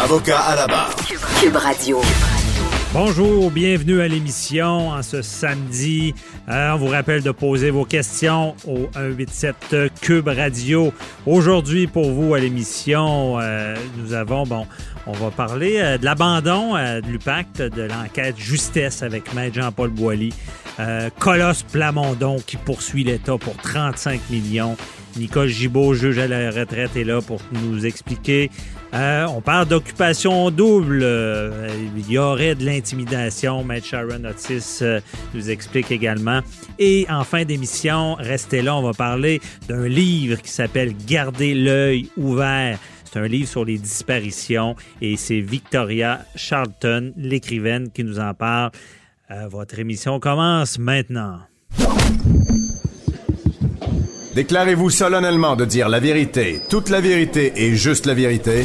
Avocat à la barre. Cube Radio. Bonjour, bienvenue à l'émission en ce samedi. Euh, on vous rappelle de poser vos questions au 187 Cube Radio. Aujourd'hui, pour vous à l'émission, euh, nous avons, bon, on va parler euh, de l'abandon de l'UPAC, de l'enquête justesse avec Maître Jean-Paul Boilly. Colosse Plamondon qui poursuit l'État pour 35 millions. Nicole Gibault, juge à la retraite, est là pour nous expliquer. Euh, on parle d'occupation double. Euh, il y aurait de l'intimidation. Matt Sharon Otis euh, nous explique également. Et en fin d'émission, restez là, on va parler d'un livre qui s'appelle Garder l'œil ouvert. C'est un livre sur les disparitions et c'est Victoria Charlton, l'écrivaine, qui nous en parle. votre émission commence maintenant. Déclarez-vous solennellement de dire la vérité, toute la vérité et juste la vérité.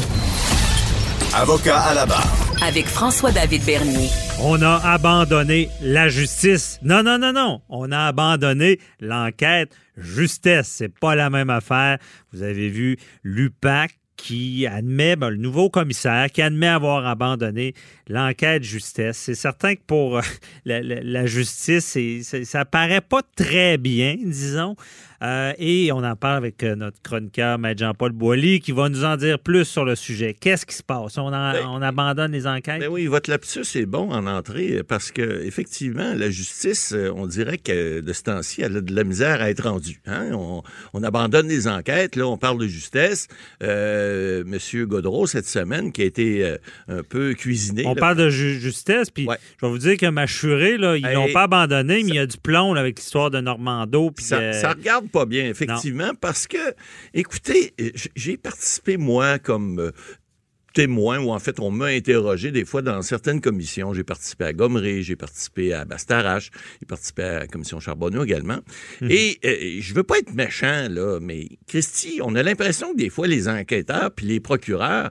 Avocat à la barre. Avec François-David Bernier. On a abandonné la justice. Non, non, non, non. On a abandonné l'enquête justesse. C'est pas la même affaire. Vous avez vu l'UPAC qui admet, ben, le nouveau commissaire, qui admet avoir abandonné l'enquête justesse. C'est certain que pour euh, la, justice, ça paraît pas très bien, disons. Euh, et on en parle avec euh, notre chroniqueur, Maître Jean-Paul Boilly, qui va nous en dire plus sur le sujet. Qu'est-ce qui se passe? On, ben, on abandonne les enquêtes? Ben oui, votre lapsus est bon en entrée parce que effectivement, la justice, euh, on dirait que de ce temps-ci, elle a de la misère à être rendue. Hein? On, abandonne les enquêtes, là, on parle de justesse. Monsieur Godreau, cette semaine, qui a été un peu cuisiné. On parle de justesse, puis je vais vous dire que Machuré, là, ils n'ont pas abandonné, mais il y a du plomb avec l'histoire de Normando. Ça, ça regarde pas bien, effectivement, parce que, écoutez, j'ai participé, moi, comme euh, témoin, ou en fait, on m'a interrogé des fois dans certaines commissions. J'ai participé à Gomery, j'ai participé à Bastarache, j'ai participé à la commission Charbonneau également. Mhm. Et euh, je veux pas être méchant, là, mais Christy, on a l'impression que des fois, les enquêteurs puis les procureurs,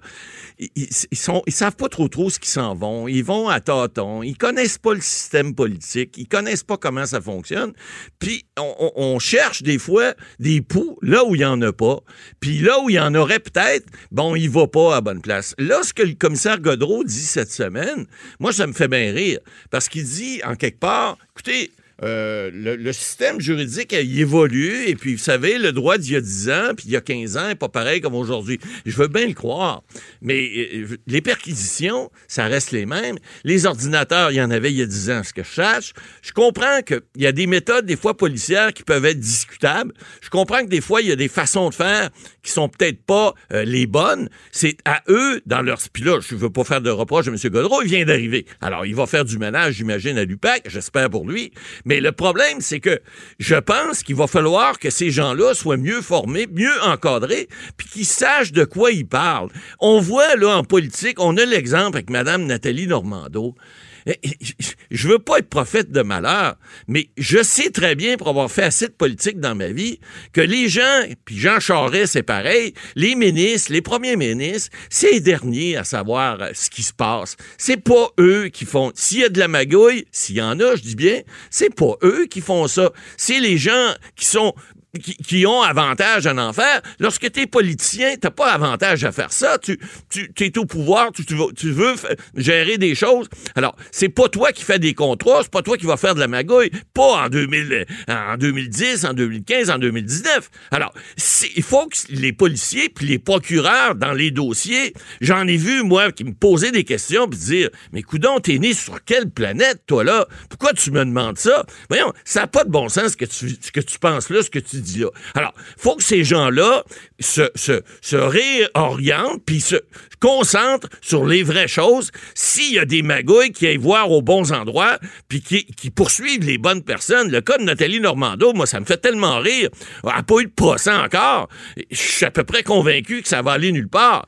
ils, sont, ils savent pas trop trop ce qu'ils s'en vont. Ils vont à tâtons. Ils connaissent pas le système politique. Ils connaissent pas comment ça fonctionne. Puis on, on cherche des fois des poux là où il y en a pas. Puis là où il y en aurait peut-être, bon, il va pas à bonne place. Là, ce que le commissaire Godreau dit cette semaine, moi, ça me fait bien rire. Parce qu'il dit, en quelque part, écoutez, euh, le, système juridique a évolué et puis vous savez, le droit d'il y a 10 ans puis il y a 15 ans n'est pas pareil comme aujourd'hui. Je veux bien le croire, mais euh, les perquisitions, ça reste les mêmes. Les ordinateurs, il y en avait il y a 10 ans, ce que je sache. Je comprends qu'il y a des méthodes, des fois policières, qui peuvent être discutables. Je comprends que des fois, il y a des façons de faire qui sont peut-être pas euh, les bonnes. C'est à eux, dans leur... Puis là, je veux pas faire de reproche à M. Godreau, il vient d'arriver. Alors, il va faire du ménage, j'imagine, à l'UPAC, j'espère pour lui. Mais le problème, c'est que je pense qu'il va falloir que ces gens-là soient mieux formés, mieux encadrés, puis qu'ils sachent de quoi ils parlent. On voit, là, en politique, on a l'exemple avec Mme Nathalie Normando. Eh, eh, je veux pas être prophète de malheur, mais je sais très bien, pour avoir fait assez de politique dans ma vie, que les gens, puis Jean Charest, c'est pareil, les ministres, les premiers ministres, c'est les derniers à savoir euh, ce qui se passe. C'est pas eux qui font. S'il y a de la magouille, s'il y en a, je dis bien, c'est pas eux qui font ça. C'est les gens qui sont qui, ont avantage à en faire. Lorsque tu es politicien, tu pas avantage à faire ça. Tu, tu es au pouvoir, tu, tu, veux, gérer des choses. Alors, c'est pas toi qui fais des contrats, c'est pas toi qui vas faire de la magouille, pas en, 2000, en 2010, en 2015, en 2019. Alors, il faut que les policiers puis les procureurs dans les dossiers, j'en ai vu, moi, qui me posaient des questions puis dire, mais coudon, t'es né sur quelle planète, toi, là? Pourquoi tu me demandes ça? Voyons, ça n'a pas de bon sens ce que tu, ce que tu penses là, ce que tu alors, il Alors, faut que ces gens-là se, se, réorientent puis se concentrent sur les vraies choses. S'il y a des magouilles qui aillent voir aux bons endroits puis qui, qui, poursuivent les bonnes personnes, le cas de Nathalie Normando, moi, ça me fait tellement rire. Elle n'a pas eu de procès encore. Je suis à peu près convaincu que ça va aller nulle part.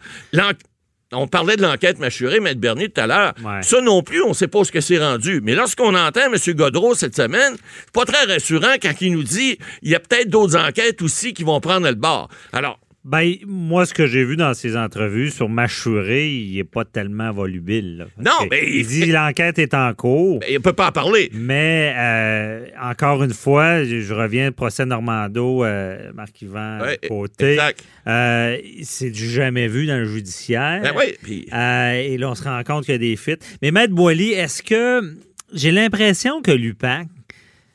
On parlait de l'enquête mâchurée, Maître Bernier, tout à l'heure. Ouais. Ça non plus, on ne sait pas ce que c'est rendu. Mais lorsqu'on entend M. Godreau cette semaine, c'est pas très rassurant quand il nous dit il y a peut-être d'autres enquêtes aussi qui vont prendre le bord. Alors, Ben, moi, ce que j'ai vu dans ses entrevues sur Machuré, il n'est pas tellement volubile. là. Non, mais il dit l'enquête est en cours. ben, il ne peut pas en parler. Mais euh, encore une fois, je, reviens au procès Normando, euh, Marc-Yvan Ouais, Côté. exact. Euh, c'est du jamais vu dans le judiciaire. Ben oui, puis- Euh, et là, on se rend compte qu'il y a des fuites. Mais Maître Boily, est-ce que j'ai l'impression que l'UPAC,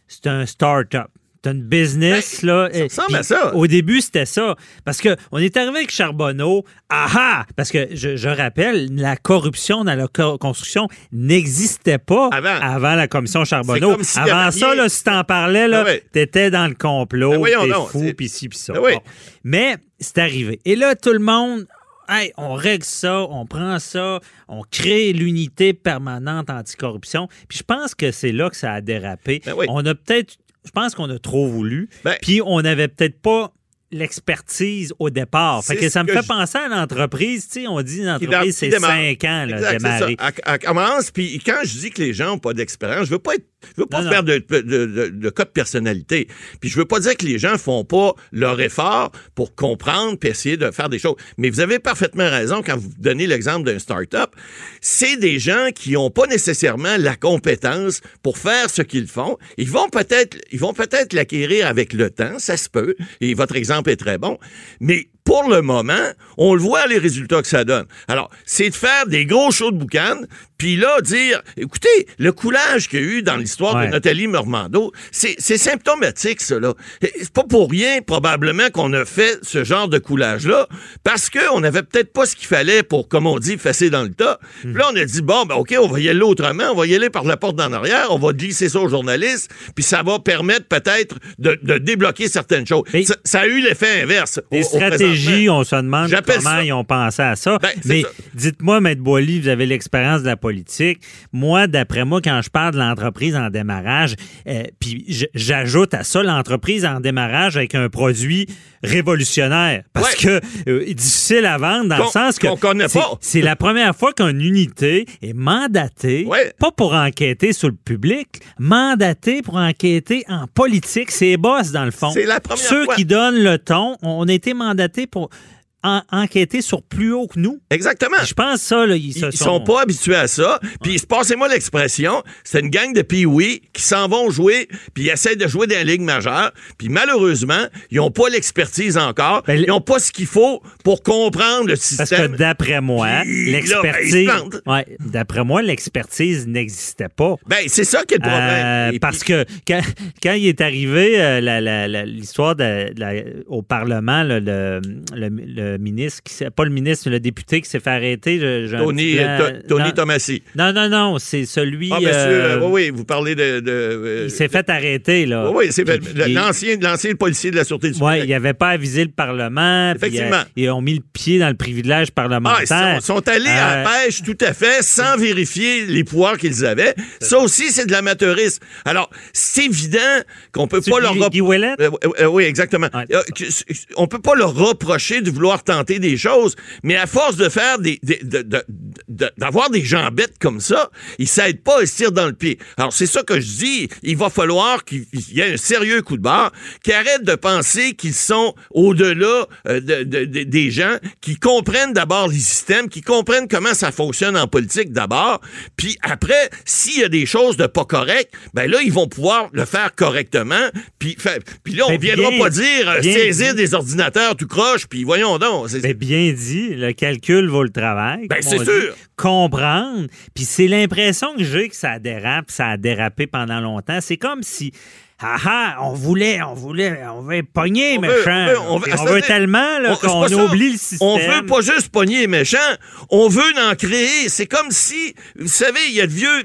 c'est un start-up? C'est une business, là. Ça ressemble à ça. Au début, c'était ça. Parce que on est arrivé avec Charbonneau. Ah Parce que je, je rappelle, la corruption dans la co- construction n'existait pas Avant. la commission Charbonneau. Avant ça, là, si t'en parlais, là, Ah ouais. t'étais dans le complot, Ben t'es fou, puis ci, puis ça. Ben oui. Bon. Mais c'est arrivé. Et là, tout le monde, hey, on règle ça, on prend ça, on crée l'unité permanente anticorruption. Puis je pense que c'est là que ça a dérapé. Ben oui. On a peut-être, je pense qu'on a trop voulu, Ben- puis on n'avait peut-être pas l'expertise au départ. Fait que ça me que fait je- penser à l'entreprise. Tu sais, on dit une entreprise, c'est démarre. cinq ans, là, Exact, démarrer. ça. Elle, elle commence, puis quand je dis que les gens n'ont pas d'expérience, je veux pas être, je veux pas Non, faire de, de, de, de cas de personnalité. Puis je veux pas dire que les gens font pas leur effort pour comprendre puis essayer de faire des choses. Mais vous avez parfaitement raison quand vous donnez l'exemple d'un start-up. C'est des gens qui n'ont pas nécessairement la compétence pour faire ce qu'ils font. Ils vont peut-être, ils vont peut-être l'acquérir avec le temps, ça se peut. Et votre exemple est très bon. Mais pour le moment, on le voit les résultats que ça donne. Alors, c'est de faire des gros shows de boucan, puis là, dire, écoutez, le coulage qu'il y a eu dans l'histoire Ouais. de Nathalie Normando, c'est symptomatique, cela. C'est pas pour rien, probablement, qu'on a fait ce genre de coulage-là, parce qu'on n'avait peut-être pas ce qu'il fallait pour, comme on dit, fesser dans le tas. Hmm. Puis là, on a dit, bon, ben, OK, on va y aller autrement, on va y aller par la porte d'en arrière, on va glisser ça aux journalistes, puis ça va permettre peut-être de, de débloquer certaines choses. Ça, ça a eu l'effet inverse. Des au stratégies, on se demande comment ça- ils ont pensé à ça. Ben, Mais dites-moi, Maître Boily, vous avez l'expérience de la politique. Moi, d'après moi, quand je parle de l'entreprise en démarrage, euh, puis j'ajoute à ça l'entreprise en démarrage avec un produit révolutionnaire. Parce Ouais. que euh, difficile à vendre dans le sens que connaît c'est- pas. c'est la première fois qu'une unité est mandatée, Ouais. pas pour enquêter sur le public, mandatée pour enquêter en politique. C'est boss, dans le fond. C'est la première Ceux fois. qui donnent le ton, on a été mandatés pour en- enquêter sur plus haut que nous. Exactement. Je pense ça, là, ils, se Ils sont pas habitués à ça. Puis, passez-moi l'expression, c'est une gang de pee qui s'en vont jouer, puis ils essaient de jouer dans la Ligue majeure. Puis, malheureusement, ils n'ont pas l'expertise encore. Ben, ils n'ont pas ce qu'il faut pour comprendre le Parce système. que d'après moi, ben, l'expertise. ouais, d'après moi, l'expertise n'existait pas. Ben, c'est ça qui est le problème. Euh, parce puis- que quand, quand il est arrivé euh, l'histoire de, de la- au Parlement, là, le, le- le ministre, qui s'est- pas le ministre, le député qui s'est fait arrêter. je- Tony, euh, To- Tony non, Tomassi. non, non, non, c'est celui. Ah, monsieur, euh, euh, oui, vous parlez de... de, euh, il s'est fait arrêter, là. Oui, c'est l'ancien, l'ancien policier de la Sûreté du Oui, il n'avait pas avisé le Parlement. Effectivement. euh, ils ont mis le pied dans le privilège Ah, parlementaire. ils sont, sont allés à Euh, la pêche tout à fait sans vérifier les pouvoirs qu'ils avaient. Ça aussi, c'est de l'amateurisme. Alors, c'est évident qu'on peut C'est pas leur Guy- Guy? Euh, euh, euh, oui, exactement. Ouais. Euh, on peut pas leur reprocher de vouloir tenter des choses, mais à force de faire des, des- de- de- de- d'avoir des gens bêtes comme ça, ils s'aident pas et se tirent dans le pied. Alors, c'est ça que je dis. Il va falloir qu'il y ait un sérieux coup de barre, qu'ils arrêtent de penser qu'ils sont au-delà euh, de- de- de- des gens, qui comprennent d'abord les systèmes, qui comprennent comment ça fonctionne en politique d'abord, puis après, s'il y a des choses de pas correctes, ben là, ils vont pouvoir le faire correctement, puis, puis là, on Ben, viendra bien- pas dire euh, saisir des ordinateurs tout croche, puis voyons donc. C'est- Ben, bien dit, le calcul vaut le travail. Ben, c'est sûr. Comprendre. Puis c'est l'impression que j'ai que ça dérape, ça a dérapé pendant longtemps. C'est comme si. Ah ah, on voulait, on voulait, on veut pogner, On veut- méchant. on veut- on veut- On veut tellement qu'on oublie le système. On veut pas juste pogner les méchants, on veut en créer. C'est comme si, vous savez, il y a le vieux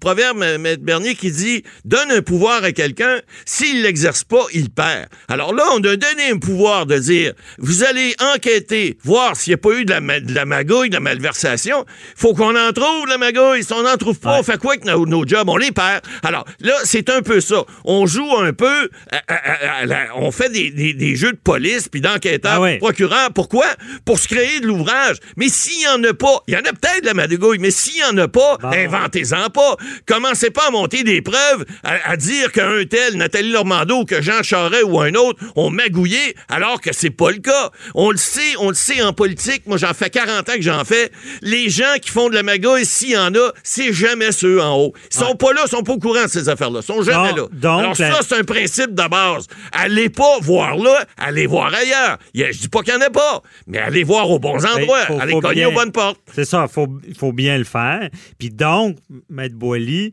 proverbe. Bernier, qui dit donne un pouvoir à quelqu'un, s'il l'exerce pas, il perd. Alors là, on a donné un pouvoir de dire vous allez enquêter, voir s'il n'y a pas eu de la, de la magouille, de la malversation. Faut qu'on en trouve, la magouille. Si on n'en trouve pas, Ouais. on fait quoi avec nos, nos jobs? On les perd. Alors là, c'est un peu ça. on joue un peu, on fait des, jeux de police, puis d'enquêteurs, ah procureurs. Pourquoi? Pour se créer de l'ouvrage. Mais s'il n'y en a pas, il y en a peut-être la madouille, mais s'il n'y en a pas, inventez-en pas. Commencez pas à monter des preuves, à, dire qu'un tel, Nathalie Normando, ou que Jean Charest ou un autre ont magouillé, alors que c'est pas le cas. On le sait, on le sait en politique. Moi, j'en fais 40 ans que j'en fais. Les gens qui font de la magouille, s'il y en a, c'est jamais ceux en haut. Ils sont pas là, ils sont pas au courant de ces affaires-là. Ils sont jamais là. Alors ça, c'est un principe de base. Allez pas voir là, allez voir ailleurs. Je dis pas qu'il n'y en a pas, mais allez voir aux bons endroits. allez cogner aux bonnes portes. C'est ça, il faut, faut bien le faire. Puis donc, Maître Boily,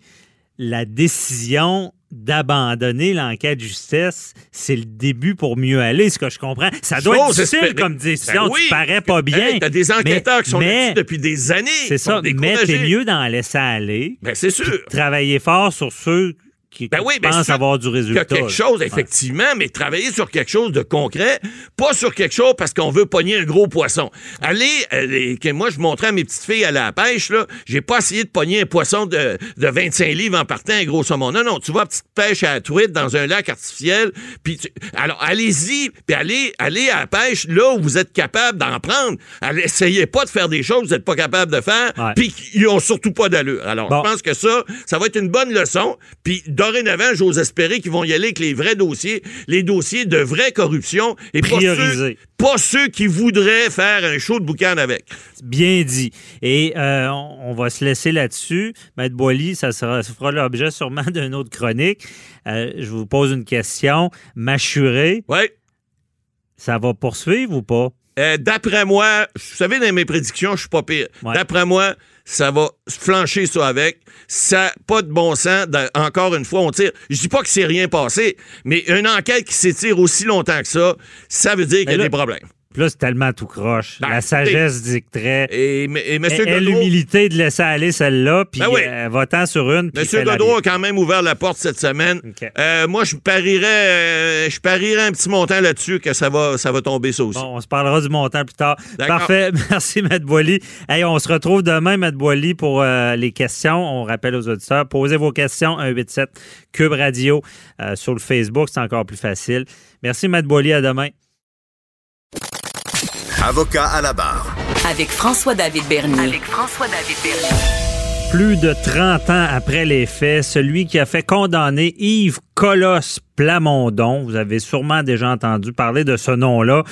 la décision d'abandonner l'enquête justesse, c'est le début pour mieux aller, ce que je comprends. Ça doit être difficile comme décision, ben oui, tu parais pas bien. T'as des enquêteurs qui sont là depuis des années. C'est ça, mais t'es mieux d'en laisser aller. Ben c'est sûr. Travailler fort sur ceux qui ben oui, ben avoir du résultat. A quelque chose, effectivement, mais travailler sur quelque chose de concret, pas sur quelque chose parce qu'on veut pogner un gros poisson. Allez, allez moi, je montrais à mes petites filles à la pêche, là, j'ai pas essayé de pogner un poisson de, de 25 livres en partant, un gros saumon. Non, non, tu vas petite pêche à la truite dans un lac artificiel, puis alors allez-y, puis allez, allez à la pêche là où vous êtes capable d'en prendre. Allez, essayez pas de faire des choses que vous n'êtes pas capable de faire, puis qui ont surtout pas d'allure. Alors, je pense que ça, ça va être une bonne leçon, puis dorénavant, j'ose espérer qu'ils vont y aller avec les vrais dossiers, les dossiers de vraie corruption et pas ceux, pas ceux, qui voudraient faire un show de boucan avec. Bien dit. Et euh, on va se laisser là-dessus. Maître Boily, ça, sera, ça fera l'objet sûrement d'une autre chronique. Euh, je vous pose une question. Mâchuré. Oui. Ça va poursuivre ou pas? Euh, d'après moi, vous savez, dans mes prédictions, je suis pas pire. D'après moi, ça va flancher ça avec. Ça pas de bon sens. encore une fois, on tire. Je dis pas que c'est rien passé, mais une enquête qui s'étire aussi longtemps que ça, ça veut dire qu'il y a des problèmes. Puis là, c'est tellement tout croche. Ben, la sagesse dicterait. Et. Godreau... l'humilité de laisser aller celle-là, puis ben euh, votant sur une. M. Godreau a quand même ouvert la porte cette semaine. Euh, moi, je parierais, euh, je parierais un petit montant là-dessus que ça va, ça va tomber ça aussi. Bon, on se parlera du montant plus tard. Parfait. Merci, M. Boily. Hey, on se retrouve demain, M. Boily, pour les questions. On rappelle aux auditeurs, posez vos questions 187 Cube Radio sur le Facebook. C'est encore plus facile. Merci, M. Boily. À demain. Avocat à la barre. Avec François-David Bernier. Avec François-David Bernier. Plus de 30 ans après les faits, celui qui a fait condamner Yves Colosse Plamondon, vous avez sûrement déjà entendu parler de ce nom-là,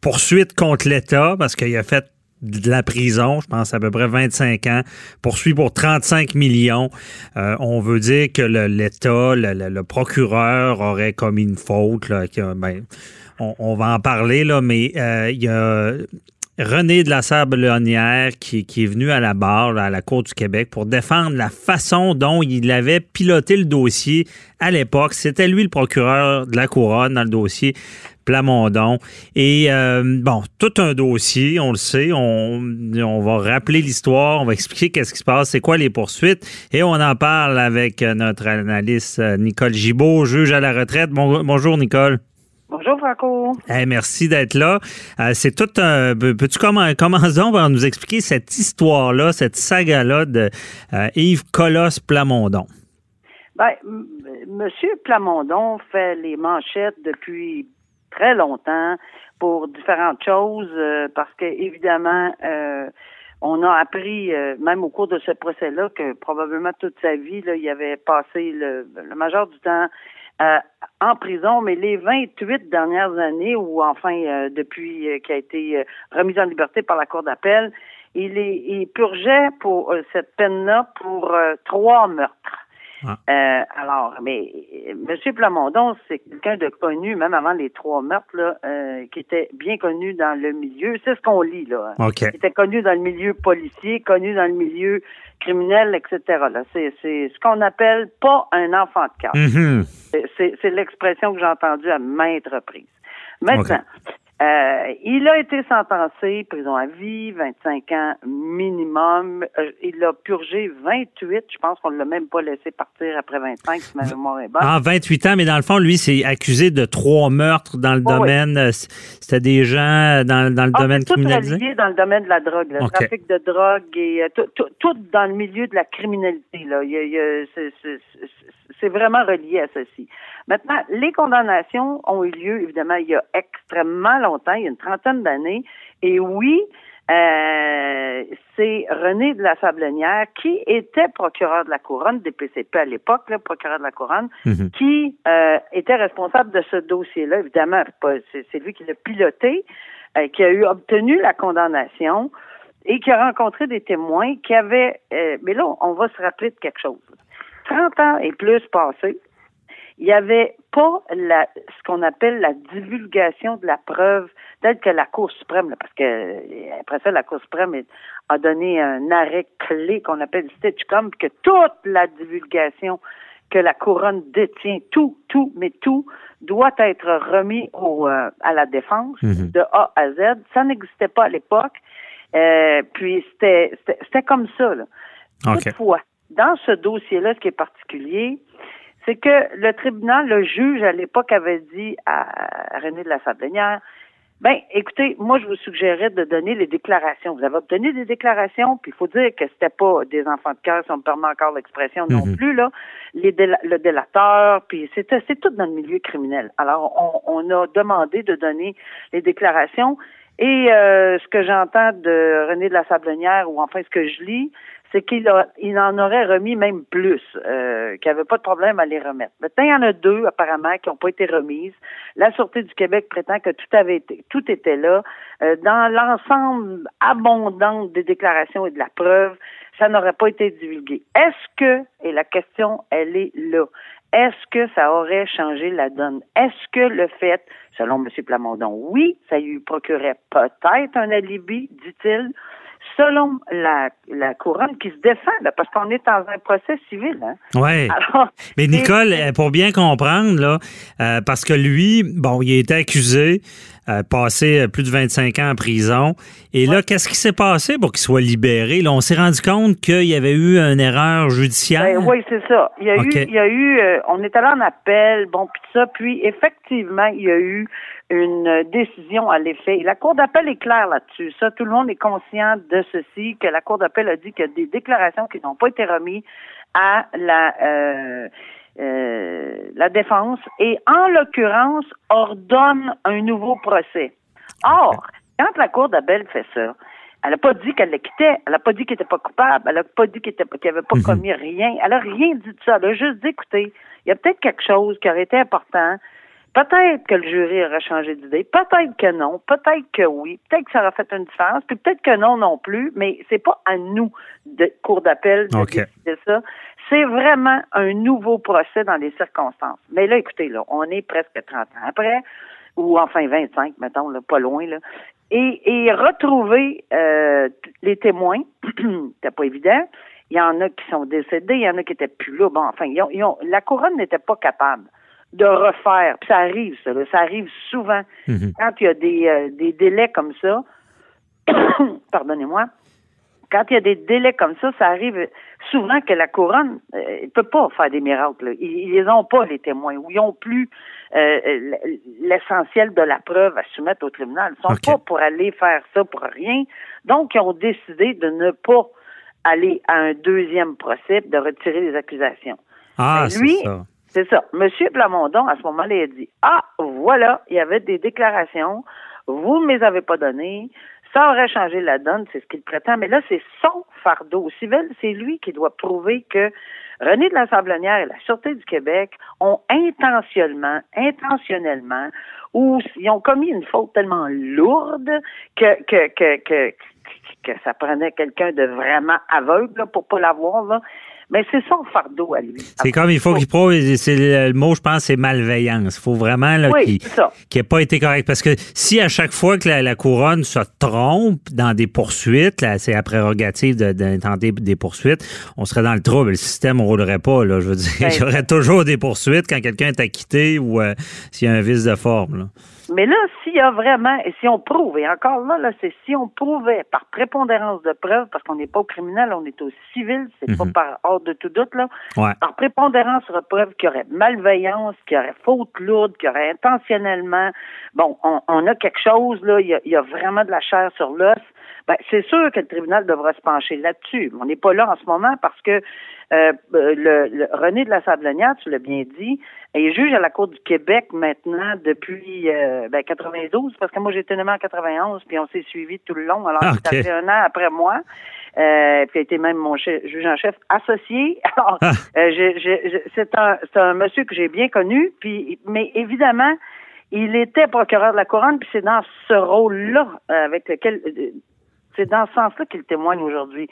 poursuite contre l'État parce qu'il a fait de la prison, je pense à peu près 25 ans, poursuit pour 35 millions. Euh, on veut dire que l'État, le, procureur aurait commis une faute, là, ben, on, va en parler, là, mais euh, il y a René de la Sablonnière qui, qui est venu à la barre, à la Cour du Québec, pour défendre la façon dont il avait piloté le dossier à l'époque. C'était lui le procureur de la Couronne dans le dossier Plamondon. Et euh, bon, tout un dossier, on le sait. On, va rappeler l'histoire, on va expliquer qu'est-ce qui se passe, c'est quoi les poursuites. Et on en parle avec notre analyste euh, Nicole Gibault, juge à la retraite. bonjour, Nicole. Bonjour Franco. merci d'être là. Euh, c'est tout un. Peux-tu commencer donc par nous expliquer cette histoire-là, cette saga-là de euh, Yves Colosse Plamondon? Ben, Monsieur Plamondon fait les manchettes depuis très longtemps pour différentes choses, euh, parce que évidemment, on a appris, même au cours de ce procès-là, que probablement toute sa vie, là, il avait passé le, le majeur du temps euh, en prison, mais les 28 dernières années, ou enfin euh, depuis euh, qu'il a été remis en liberté par la Cour d'appel, il, est, il purgeait pour cette peine-là pour trois meurtres. Euh, alors, mais M. Plamondon, c'est quelqu'un de connu, même avant les trois meurtres, là, euh, qui était bien connu dans le milieu. C'est ce qu'on lit, là. Il était connu dans le milieu policier, connu dans le milieu criminel, etc. Là. C'est, c'est ce qu'on appelle pas un enfant de cœur. Mm-hmm. C'est, c'est l'expression que j'ai entendue à maintes reprises. Maintenant, euh, il a été sentencé, prison à vie, 25 ans minimum. Euh, il a purgé 28. Je pense qu'on ne l'a même pas laissé partir après 25, si ma mémoire est bonne. Ah, 28 ans, mais dans le fond, lui, c'est accusé de trois meurtres dans le domaine. Euh, c'était des gens dans, dans le ah, domaine criminalisé? Tout dans le domaine de la drogue, le trafic de drogue et tout, tout, dans le milieu de la criminalité. Là. Il c'est vraiment relié à ceci. Maintenant, les condamnations ont eu lieu, évidemment, il y a extrêmement longtemps, il y a une trentaine d'années. Et oui, euh, c'est René de la Sablonnière, qui était procureur de la Couronne, des PCP à l'époque, le procureur de la Couronne, Mhm. qui euh, était responsable de ce dossier-là. Évidemment, c'est lui qui l'a piloté, euh, qui a eu obtenu la condamnation et qui a rencontré des témoins qui avaient... euh, mais là, on va se rappeler de quelque chose. 30 ans et plus passés, il n'y avait pas la, ce qu'on appelle la divulgation de la preuve telle que la Cour suprême, là, parce que euh, après ça, la Cour suprême a donné un arrêt clé qu'on appelle Stitchcom, que toute la divulgation que la couronne détient, tout, tout, mais tout, doit être remis au, euh, à la défense Mhm. de A à Z. Ça n'existait pas à l'époque. Euh, puis c'était comme ça. Là. OK. Toutefois, dans ce dossier-là, ce qui est particulier, c'est que le tribunal, le juge à l'époque avait dit à René de la Sablonnière, ben, écoutez, moi, je vous suggérais de donner les déclarations. Vous avez obtenu des déclarations, puis il faut dire que c'était pas des enfants de cœur, si on me permet encore l'expression non Mhm. plus, là. Les déla- le délateur, puis c'était, c'est tout dans le milieu criminel. Alors, on, on a demandé de donner les déclarations. Et euh, ce que j'entends de René de la Sablonnière, ou enfin ce que je lis, c'est qu'il en aurait remis même plus, euh, qu'il n'y avait pas de problème à les remettre. Maintenant, il y en a deux, apparemment, qui n'ont pas été remises. La Sûreté du Québec prétend que tout avait été, tout était là. Euh, dans l'ensemble abondant des déclarations et de la preuve, ça n'aurait pas été divulgué. Est-ce que, et la question, elle est là, est-ce que ça aurait changé la donne? Est-ce que le fait, selon M. Plamondon, oui, ça lui procurait peut-être un alibi, dit-il, selon la, la couronne qui se défend, là, parce qu'on est dans un procès civil. Hein? Alors, Mais Nicole, pour bien comprendre, là, euh, parce que lui, bon, il a été accusé, euh, passé euh, plus de 25 ans en prison. Et là, qu'est-ce qui s'est passé pour qu'il soit libéré? Là, on s'est rendu compte qu'il y avait eu une erreur judiciaire. Ben, oui, c'est ça. Il y a eu, il y a eu, euh, on est allé en appel, bon, puis ça, puis effectivement, il y a eu une décision à l'effet. Et La Cour d'appel est claire là-dessus. Ça, tout le monde est conscient de ceci, que la Cour d'appel a dit qu'il y a des déclarations qui n'ont pas été remises à la euh, euh, la défense et, en l'occurrence, ordonne un nouveau procès. Or, quand la Cour d'appel fait ça, elle n'a pas dit qu'elle le quittait. Elle n'a pas dit qu'il n'était pas coupable. Elle n'a pas dit qu'il n'avait pas Mhm. commis rien. Elle n'a rien dit de ça. Elle a juste dit, écoutez, il y a peut-être quelque chose qui aurait été important. Peut-être que le jury aurait changé d'idée. Peut-être que non. Peut-être que oui. Peut-être que ça aurait fait une différence. Puis peut-être que non non plus. Mais c'est pas à nous, de cour d'appel, de décider ça. C'est vraiment un nouveau procès dans les circonstances. Mais là, écoutez, là, on est presque 30 ans après, ou enfin 25, mettons, là, pas loin, là. Et, et retrouver euh, les témoins, c'était pas évident. Il y en a qui sont décédés, il y en a qui étaient plus là. Bon, enfin, ils ont- ils ont- la couronne n'était pas capable de refaire. Puis ça arrive, ça, là, ça arrive souvent Mhm. quand il y a des, euh, des délais comme ça. Pardonnez-moi quand il y a des délais comme ça, ça arrive souvent que la couronne euh, ne peut pas faire des miracles. là. Ils, ils les ont pas, les témoins, ou ils ont plus euh, l'essentiel de la preuve à soumettre au tribunal. Ils sont OK. pas pour aller faire ça pour rien. Donc, ils ont décidé de ne pas aller à un deuxième procès, de retirer les accusations. Ah, Ben, c'est ça. C'est ça. Monsieur Plamondon, à ce moment-là, il a dit Ah, voilà, il y avait des déclarations, vous ne me les avez pas données, ça aurait changé la donne, c'est ce qu'il prétend, mais là, c'est son fardeau civil, c'est lui qui doit prouver que René de la Sablonnière et la Sûreté du Québec ont intentionnellement, intentionnellement, ou ils ont commis une faute tellement lourde que, que, que, que, ça prenait quelqu'un de vraiment aveugle là, pour pas l'avoir, là. Mais c'est son fardeau à lui. C'est comme il faut qu'il prouve, c'est le, mot, je pense, c'est malveillance. Il faut vraiment là, Oui, qu'il n'ait pas été correct. Parce que si à chaque fois que la, la couronne se trompe dans des poursuites, c'est la prérogative de- d'intenter des poursuites, on serait dans le trouble. Le système ne roulerait pas. Là, je veux dire, Ben, il y aurait toujours des poursuites quand quelqu'un est acquitté ou euh, s'il y a un vice de forme. là. Mais là, s'il y a vraiment, et si on prouve, et encore là, là, c'est si on prouvait par prépondérance de preuves, parce qu'on n'est pas au criminel, on est au civil, c'est Mhm. pas par hors de tout doute, là, Ouais. par prépondérance de preuves qu'il y aurait malveillance, qu'il y aurait faute lourde, qu'il y aurait intentionnellement, bon, on, on a quelque chose, là, il y a, il y a vraiment de la chair sur l'os, ben, c'est sûr que le tribunal devra se pencher là-dessus. On n'est pas là en ce moment parce que euh, le, René de la Sablonnière, tu l'as bien dit, est juge à la Cour du Québec maintenant depuis euh, ben, 92, parce que moi j'étais nommé en 91, puis on s'est suivi tout le long. Alors, ça fait un an après moi. Euh, puis a été même mon juge en chef associé. Alors, ah. euh, c'est un, un monsieur que j'ai bien connu, puis mais évidemment, il était procureur de la couronne, puis c'est dans ce rôle-là avec lequel c'est dans ce sens-là qu'il témoigne aujourd'hui.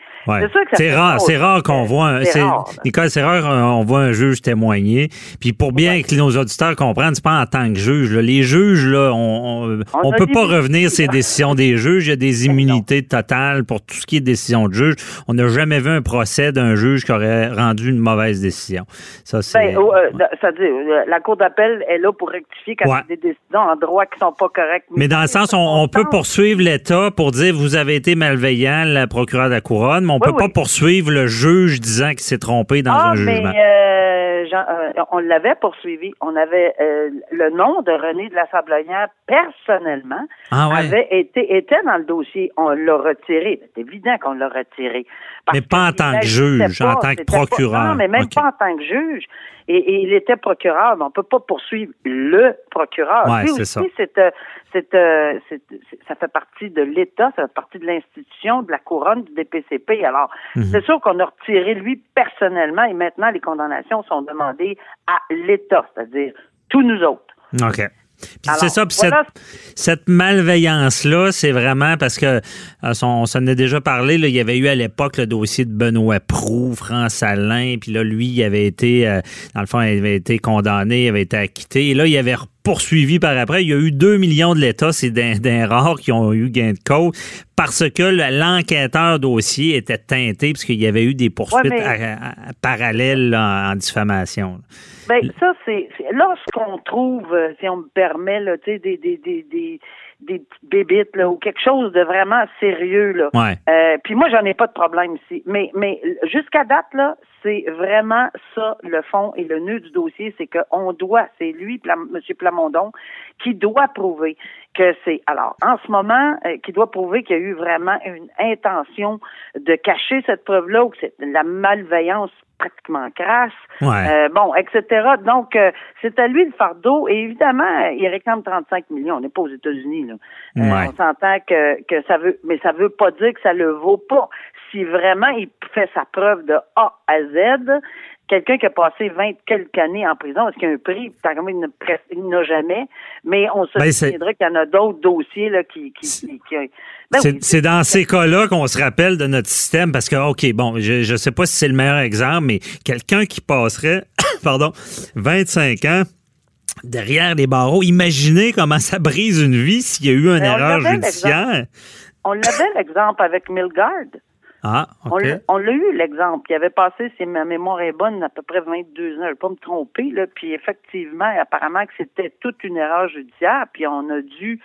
C'est rare, c'est rare qu'on voit. C'est Nicole, c'est rare on voit un juge témoigner. Puis pour bien que nos auditeurs comprennent, c'est pas en tant que juge. Les juges, là, on, on, peut pas revenir ces décisions des juges. Il y a des immunités totales pour tout ce qui est décision de juge. On n'a jamais vu un procès d'un juge qui aurait rendu une mauvaise décision. Ça, c'est. Ben, euh, euh, la cour d'appel est là pour rectifier quand il y a des décisions en droit qui sont pas correctes. Mais dans le sens, on, on peut poursuivre l'État pour dire vous avez été malveillant, la procureure de la couronne, mais on ne peut pas poursuivre le juge disant qu'il s'est trompé dans ah, un jugement. Mais, euh, euh, on l'avait poursuivi. On avait euh, le nom de René de la Sablonnière personnellement ah, avait été était dans le dossier. On l'a retiré. C'est évident qu'on l'a retiré. Mais pas en tant que juge, en tant que procureur. non, mais même pas en tant que juge. Et, il était procureur, mais on peut pas poursuivre le procureur. Ouais, c'est ça. Euh, ça fait partie de l'État, ça fait partie de l'institution, de la couronne du DPCP. Alors, mhm. c'est sûr qu'on a retiré lui personnellement et maintenant les condamnations sont demandées à l'État, c'est-à-dire tous nous autres. OK. C'est ça, puis cette, malveillance-là, c'est vraiment parce que, euh, on s'en a déjà parlé, il y avait eu à l'époque le dossier de Benoît Proux, France Alain, puis là, lui, il avait été, euh, dans le fond, il avait été condamné, il avait été acquitté, et là, il avait poursuivi par après. Il y a eu 2 millions de l'État, c'est d'un rares qui ont eu gain de cause parce que l'enquêteur dossier était teinté parce qu'il y avait eu des poursuites parallèles en, diffamation. Ben, ça, c'est lorsqu'on trouve, euh, si on me permet, là, des, des, des, des des bébites là, ou quelque chose de vraiment sérieux là. Euh, puis moi j'en ai pas de problème ici, mais mais jusqu'à date là, c'est vraiment ça le fond et le nœud du dossier, c'est qu'on doit, c'est lui, M. Plamondon, qui doit prouver que c'est alors en ce moment euh, qui doit prouver qu'il y a eu vraiment une intention de cacher cette preuve là ou que c'est la malveillance pratiquement crasse, euh, bon, etc. Donc, euh, c'est à lui le fardeau. Et évidemment, il réclame 35 millions. On n'est pas aux États-Unis. Là. Euh, on s'entend que, que ça veut, mais ça veut pas dire que ça le vaut pas. Si vraiment il fait sa preuve de A à Z, quelqu'un qui a passé 20 quelques années en prison, est-ce qu'il y a un prix? Il n'a jamais. Mais on se ben, souviendra qu'il y en a d'autres dossiers là, qui, qui, ben c'est dans ces cas-là qu'on se rappelle de notre système parce que, OK, bon, je ne sais pas si c'est le meilleur exemple, mais quelqu'un qui passerait, pardon, 25 ans derrière les barreaux, imaginez comment ça brise une vie s'il y a eu une erreur judiciaire. On l'avait l'exemple avec Milgard. Ah, On l'a eu, l'exemple. Il avait passé, si ma mémoire est bonne, à peu près 22 ans. Je ne vais pas me tromper, là. Puis effectivement, apparemment que c'était toute une erreur judiciaire. Puis on a dû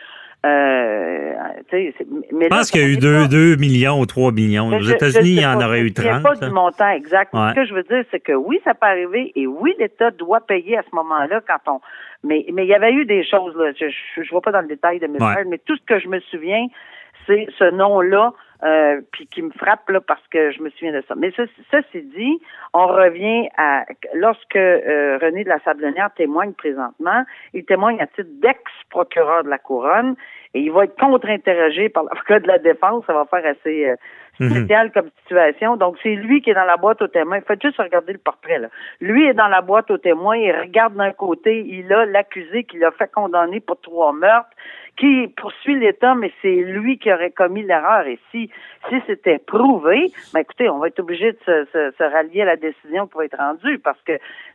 euh, je pense qu'il y a eu 2, millions ou 3 millions. Aux États-Unis, il y en aurait eu 30. Il n'y a pas du montant exact. Ce que je veux dire, c'est que oui, ça peut arriver et oui, l'État doit payer à ce moment-là quand on. Mais, mais il y avait eu des choses, là. Je ne vois pas dans le détail de mes ouais. mais tout ce que je me souviens, c'est ce nom-là euh, puis qui me frappe là parce que je me souviens de ça. Mais ceci, dit, on revient à lorsque euh, René de la Sablonnière témoigne présentement, il témoigne à titre d'ex-procureur de la couronne et il va être contre-interrogé par l'avocat de la défense. Ça va faire assez euh, mhm. spécial comme situation. Donc c'est lui qui est dans la boîte aux témoins. Faites juste regarder le portrait là. Lui est dans la boîte aux témoins. Il regarde d'un côté, il a l'accusé qui l'a fait condamner pour trois meurtres qui poursuit l'État, mais c'est lui qui aurait commis l'erreur. Et si, si c'était prouvé, ben écoutez, on va être obligé de se, se, rallier à la décision qui va être rendue parce que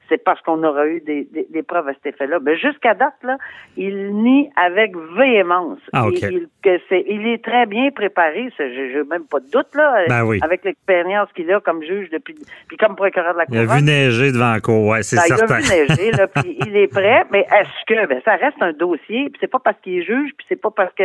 c'est parce qu'on aura eu des, des, preuves à cet effet-là. Mais jusqu'à date, là, il nie avec véhémence. Ah, il, que c'est, il est très bien préparé, j'ai même pas de doute. là, Ben oui. avec l'expérience qu'il a comme juge depuis, puis comme procureur de la Il a vu neiger devant la cour, ouais, c'est Ben, il a certain. vu neiger, là, puis il est prêt, mais est-ce que ben, ça reste un dossier, puis c'est pas parce qu'il est juge, puis c'est pas parce que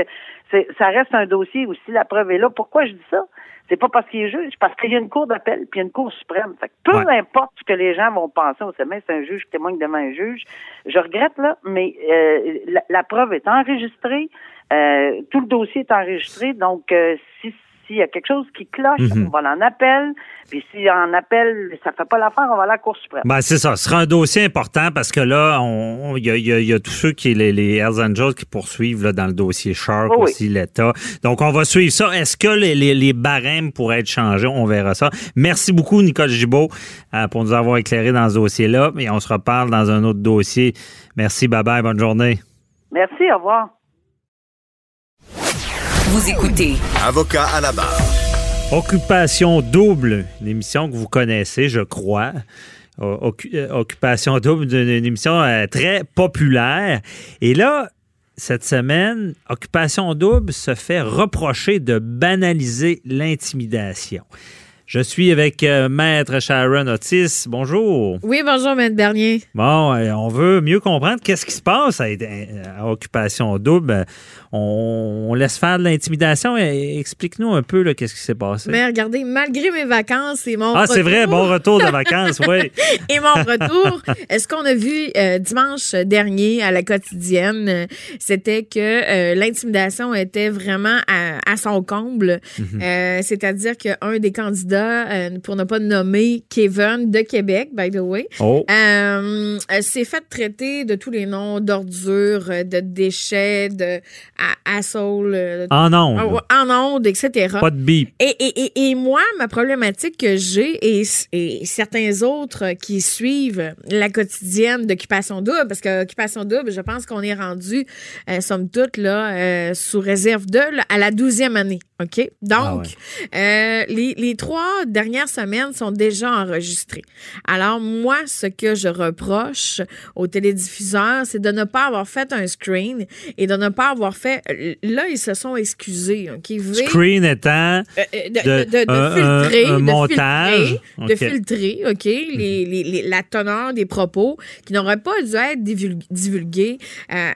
c'est ça reste un dossier aussi la preuve est là. Pourquoi je dis ça? C'est pas parce qu'il est juge, parce qu'il y a une cour d'appel, puis il y a une cour suprême. Fait que peu Ouais. importe ce que les gens vont penser au sommet, c'est un juge qui témoigne devant un juge. Je regrette, là, mais euh, la, la preuve est enregistrée, euh, tout le dossier est enregistré, donc euh, si s'il y a quelque chose qui cloche, Mhm. on va en appel, puis si en appel, ça fait pas l'affaire, on va à la Cour suprême. Ben, c'est ça. Ce sera un dossier important parce que là, il y, a, y y tous ceux qui, les, les Hells Angels qui poursuivent là, dans le dossier Shark Oh oui. aussi, l'État. Donc, on va suivre ça. Est-ce que les, les, les barèmes pourraient être changés? On verra ça. Merci beaucoup, Nicole Gibault, euh, pour nous avoir éclairé dans ce dossier-là. Et on se reparle dans un autre dossier. Merci, bye-bye, bonne journée. Merci, au revoir. Vous écoutez Avocat à la barre. Occupation double, une émission que vous connaissez, je crois. Euh, Occu- Occupation double, d'une une émission euh, très populaire. Et là, cette semaine, Occupation double se fait reprocher de banaliser l'intimidation. Je suis avec euh, Maître Sharon Otis. Bonjour. Oui, bonjour, Maître Bernier. Bon, euh, on veut mieux comprendre qu'est-ce qui se passe à, à Occupation double. On, on laisse faire de l'intimidation. Explique-nous un peu là, qu'est-ce qui s'est passé. Mais regardez, malgré mes vacances et mon Ah, c'est vrai, bon retour de vacances, oui. et mon retour, est-ce qu'on a vu euh, dimanche dernier à la quotidienne, euh, c'était que euh, l'intimidation était vraiment à, à son comble. Mhm. Euh, C'est-à-dire qu'un des candidats, pour ne pas nommer Kevin de Québec, by the way, Oh. s'est fait traiter de tous les noms d'ordures, de déchets, de à- assault, euh, En ondes. en ondes, etc. Pas de bip. Et, et, et, et moi, ma problématique que j'ai et, et certains autres qui suivent la quotidienne d'Occupation Double, parce que Occupation Double, je pense qu'on est rendu, euh, somme toute, là, euh, sous réserve de là, à la douzième année. OK? Donc, euh, les, les trois dernières semaines sont déjà enregistrées. Alors, moi, ce que je reproche aux télédiffuseurs, c'est de ne pas avoir fait un screen et de ne pas avoir fait. Là, ils se sont excusés. OK? V- Screen étant. euh, euh, de, de- de- de- de un- filtrer, un- montage. de filtrer, OK, les, les- les- la teneur des propos qui n'auraient pas dû être divul- divulgués euh,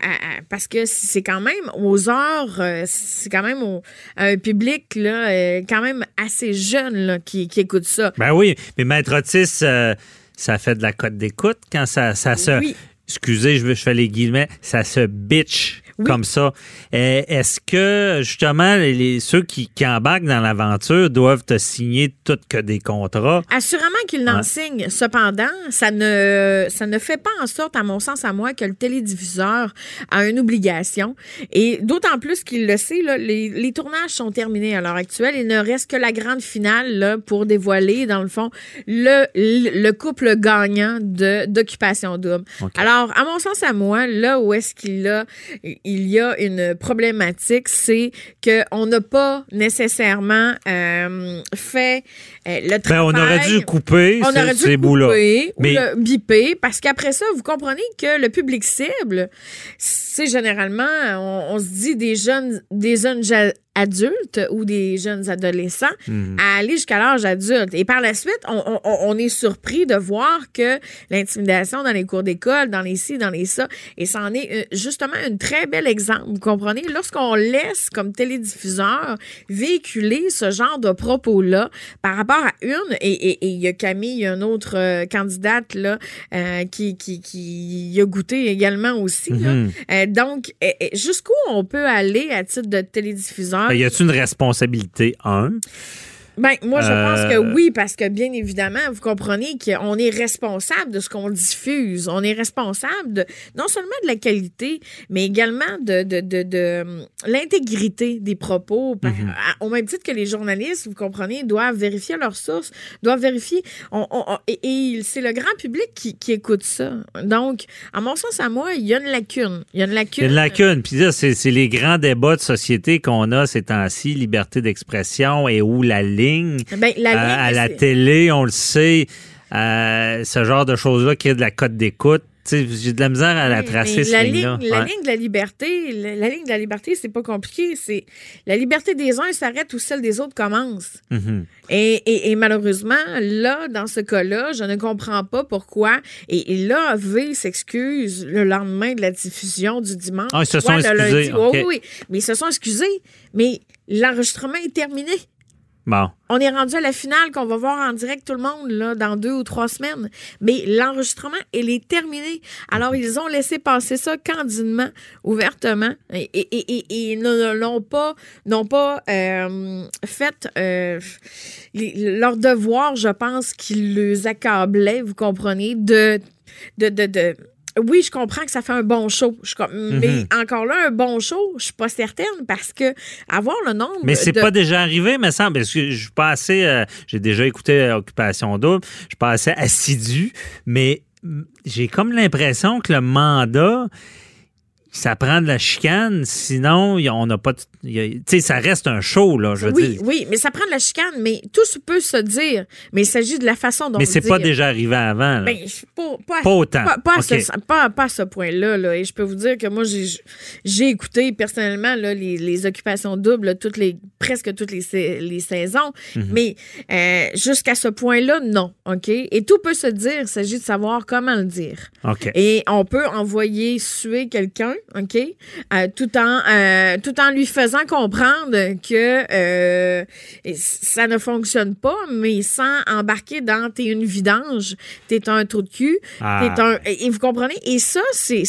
parce que c'est quand même aux heures, euh, c'est quand même au- un public là, euh, quand même assez jeune là, qui, qui écoute ça. Ben oui, mais Maître Otis, euh, ça fait de la cote d'écoute quand ça, ça se. Oui. Excusez, je, je fais les guillemets, ça se bitch Oui. comme ça. Euh, Est-ce que, justement, les, ceux qui, qui embarquent dans l'aventure doivent te signer tout que des contrats? Assurément qu'il n'en signe. Cependant, ça ne, ça ne fait pas en sorte, à mon sens, à moi, que le télédiffuseur a une obligation. Et d'autant plus qu'il le sait, là, les, les tournages sont terminés à l'heure actuelle. Il ne reste que la grande finale là, pour dévoiler, dans le fond, le, le, le couple gagnant d'Occupation Double. Alors, à mon sens, à moi, là où est-ce qu'il a, il y a une problématique, c'est qu'on n'a pas nécessairement euh, fait le Ben, on aurait dû couper On ces, aurait dû ces le bouts-là. ou Mais le biper parce qu'après ça, vous comprenez que le public cible, c'est généralement, on, on se dit des jeunes, des jeunes adultes ou des jeunes adolescents Mhm. à aller jusqu'à l'âge adulte. Et par la suite, on, on- on est surpris de voir que l'intimidation dans les cours d'école, dans les ci, dans les ça, et ça en est euh, justement un très bel exemple. Vous comprenez? Lorsqu'on laisse comme télédiffuseur véhiculer ce genre de propos-là par rapport à une, et il y a Camille, une autre euh, candidate là, euh, qui, qui, qui y a goûté également aussi. Mhm. Euh, donc, jusqu'où on peut aller à titre de télédiffuseur? ben, y a-t-il une responsabilité, un? Ben, moi, je Euh, pense que oui, parce que bien évidemment, vous comprenez qu'on est responsable de ce qu'on diffuse. On est responsable de, non seulement de la qualité, mais également de, de, de, de, hum, l'intégrité des propos. Par- Mhm. à- Au même titre que les journalistes, vous comprenez, doivent vérifier leurs sources, doivent vérifier. on- on- on- et et c'est le grand public qui, qui écoute ça. Donc, à mon sens, à moi, il y a une lacune. Il y a une Il lacune. y a une lacune. Puis là, c'est c'est les grands débats de société qu'on a ces temps-ci, liberté d'expression et où la ligne. Ben, la Euh, ligne, à la télé, on le sait, euh, ce genre de choses-là qui est de la cote d'écoute. J'ai de la misère à la tracer, la ligne, la Ouais. ligne de la liberté, la, la ligne de la liberté, c'est pas compliqué. C'est la liberté des uns s'arrête où celle des autres commence. Mhm. Et, et- et malheureusement, là, dans ce cas-là, je ne comprends pas pourquoi. Et, et là, V s'excuse le lendemain de la diffusion du dimanche. Ah, ils se sont excusés, oui, oui. Mais ils se sont excusés. Mais l'enregistrement est terminé. On est rendu à la finale qu'on va voir en direct tout le monde là, dans deux ou trois semaines. Mais l'enregistrement, il est terminé. Alors, ils ont laissé passer ça candidement, ouvertement, et, et, et, et- ne l'ont pas, n'ont pas euh, fait euh, leur devoir, je pense, qu'ils les accablaient, vous comprenez, de, de, de- oui, je comprends que ça fait un bon show. Je com- Mhm. Mais encore là, un bon show, je suis pas certaine parce que avoir le nombre. Mais c'est de- pas déjà arrivé, me semble, parce que je suis pas assez. euh, j'ai déjà écouté euh, Occupation Double, je suis pas assez assidu, mais mm, j'ai comme l'impression que le mandat, ça prend de la chicane, sinon on n'a pas. Tu sais, ça reste un show, là, je veux Oui, dire. oui, mais ça prend de la chicane, mais tout se peut se dire. Mais il s'agit de la façon dont Mais c'est pas déjà arrivé avant. là. Ben, pas, pas, Pas autant. Pas, pas à ce, pas- pas à ce point-là. Là. Et je peux vous dire que moi, j'ai écouté personnellement là, les, les occupations doubles toutes les, presque toutes les, les saisons. Mhm. Mais euh, jusqu'à ce point-là, non. OK? Et tout peut se dire. Il s'agit de savoir comment le dire. OK. Et on peut envoyer suer quelqu'un, OK, euh, tout en euh, tout en lui faisant comprendre que euh, ça ne fonctionne pas, mais sans embarquer dans t'es une vidange, t'es un trou de cul, Ah. t'es un et vous comprenez? Et ça, c'est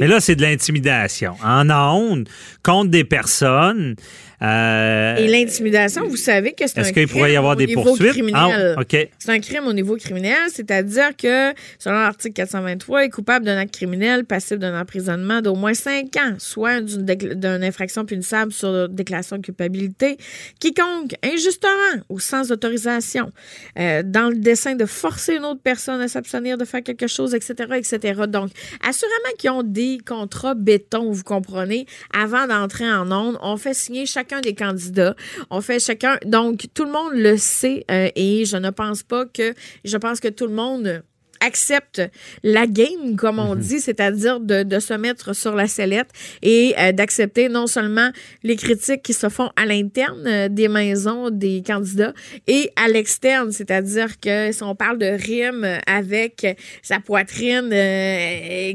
Mais là, c'est de l'intimidation. En ondes, contre des personnes. Euh, et l'intimidation, vous savez que c'est un qu'il crime pourrait y avoir au des niveau poursuites? criminel. Ah. C'est un crime au niveau criminel, c'est-à-dire que, selon l'article 423, est coupable d'un acte criminel passible d'un emprisonnement d'au moins cinq ans, soit d'une infraction punissable sur déclaration de culpabilité, quiconque, injustement ou sans autorisation, euh, dans le dessein de forcer une autre personne à s'abstenir de faire quelque chose, etc., etc. Donc, assurément qu'ils ont des contrats béton, vous comprenez, avant d'entrer en onde, on fait signer chacun des candidats, on fait chacun, donc tout le monde le sait euh, et je ne pense pas que, je pense que tout le monde accepte la game, comme on dit, c'est-à-dire de, de se mettre sur la sellette et euh, d'accepter non seulement les critiques qui se font à l'interne euh, des maisons des candidats et à l'externe, c'est-à-dire que si on parle de rime avec sa poitrine euh,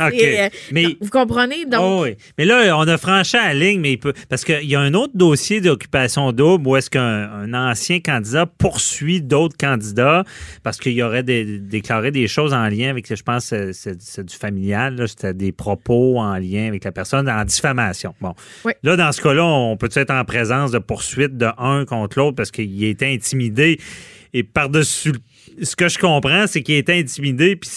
euh, Mais- vous comprenez? Donc, Oh oui. Mais là, on a franchi la ligne, mais il peut. Parce qu'il y a un autre dossier d'occupation double où est-ce qu'un un ancien candidat poursuit d'autres candidats parce qu'il y aurait des, déclaré des choses en lien avec, je pense, c'est- du familial, là, c'était des propos en lien avec la personne en diffamation. Bon. Oui. Là, dans ce cas-là, on peut être en présence de poursuites de un contre l'autre parce qu'il a été intimidé? Et par-dessus, ce que je comprends, c'est qu'il a été intimidé, puis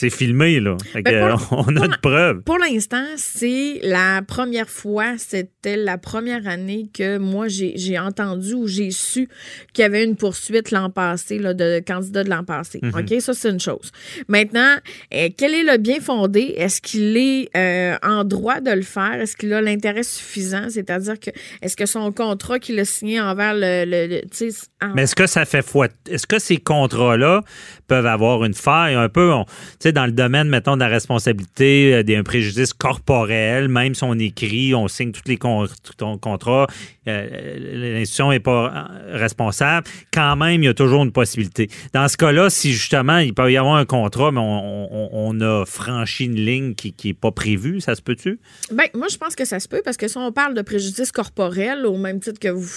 c'est filmé, là. Fait Ben, pour- on a pour- de preuves. Pour l'instant, c'est la première fois, c'était la première année que moi, j'ai entendu ou j'ai su qu'il y avait une poursuite l'an passé, là, de candidats de l'an passé. OK? Ça, c'est une chose. Maintenant, euh, quel est le bien fondé? Est-ce qu'il est euh, en droit de le faire? Est-ce qu'il a l'intérêt suffisant? C'est-à-dire que, est-ce que son contrat qu'il a signé envers le. le- le- tu sais, en- Mais est-ce que ça fait foi? Est-ce que ces contrats-là peuvent avoir une faille un peu, on- dans le domaine, mettons, de la responsabilité, euh, d'un préjudice corporel, même si on écrit, on signe tous les contrats, euh, l'institution n'est pas euh, responsable, quand même, il y a toujours une possibilité. Dans ce cas-là, si justement, il peut y avoir un contrat, mais on, on- a franchi une ligne qui n'est pas prévue, ça se peut-tu? Ben, moi, je pense que ça se peut parce que si on parle de préjudice corporel, au même titre que vous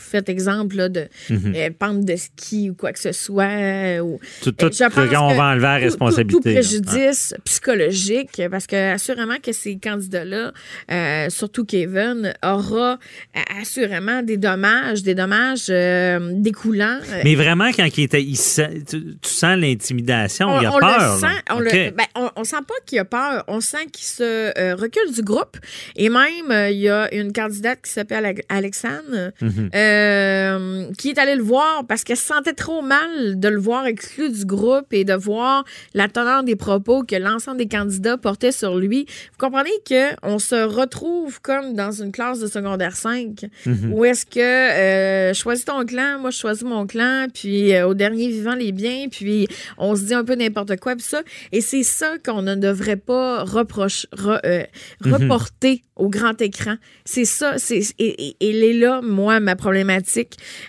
faites exemple là, de euh, pente de ski ou quoi que ce soit, euh, ou Tout, tout, je pense quand on que va enlever la responsabilité. Tout, préjudice psychologique, parce que assurément que ces candidats-là, euh, surtout Kevin, aura euh, assurément des dommages, des dommages euh, découlants. euh, Mais vraiment, quand il était, il sent- tu, tu sens l'intimidation, il a on peur. Le sent, on, OK. le, ben, on, on sent pas qu'il a peur. On sent qu'il se euh, recule du groupe. Et même, euh, il y a une candidate qui s'appelle Ale- Alexandre Mhm. euh, euh, qui est allée le voir parce qu'elle se sentait trop mal de le voir exclu du groupe et de voir la teneur des propos que l'ensemble des candidats portaient sur lui. Vous comprenez que on se retrouve comme dans une classe de secondaire 5 où est-ce que euh, choisis ton clan, moi je choisis mon clan, puis euh, au dernier vivant les biens, puis on se dit un peu n'importe quoi, puis ça. Et c'est ça qu'on ne devrait pas reprocher, re- euh, reporter au grand écran. C'est ça, c'est et, et, et là, moi, ma problématique.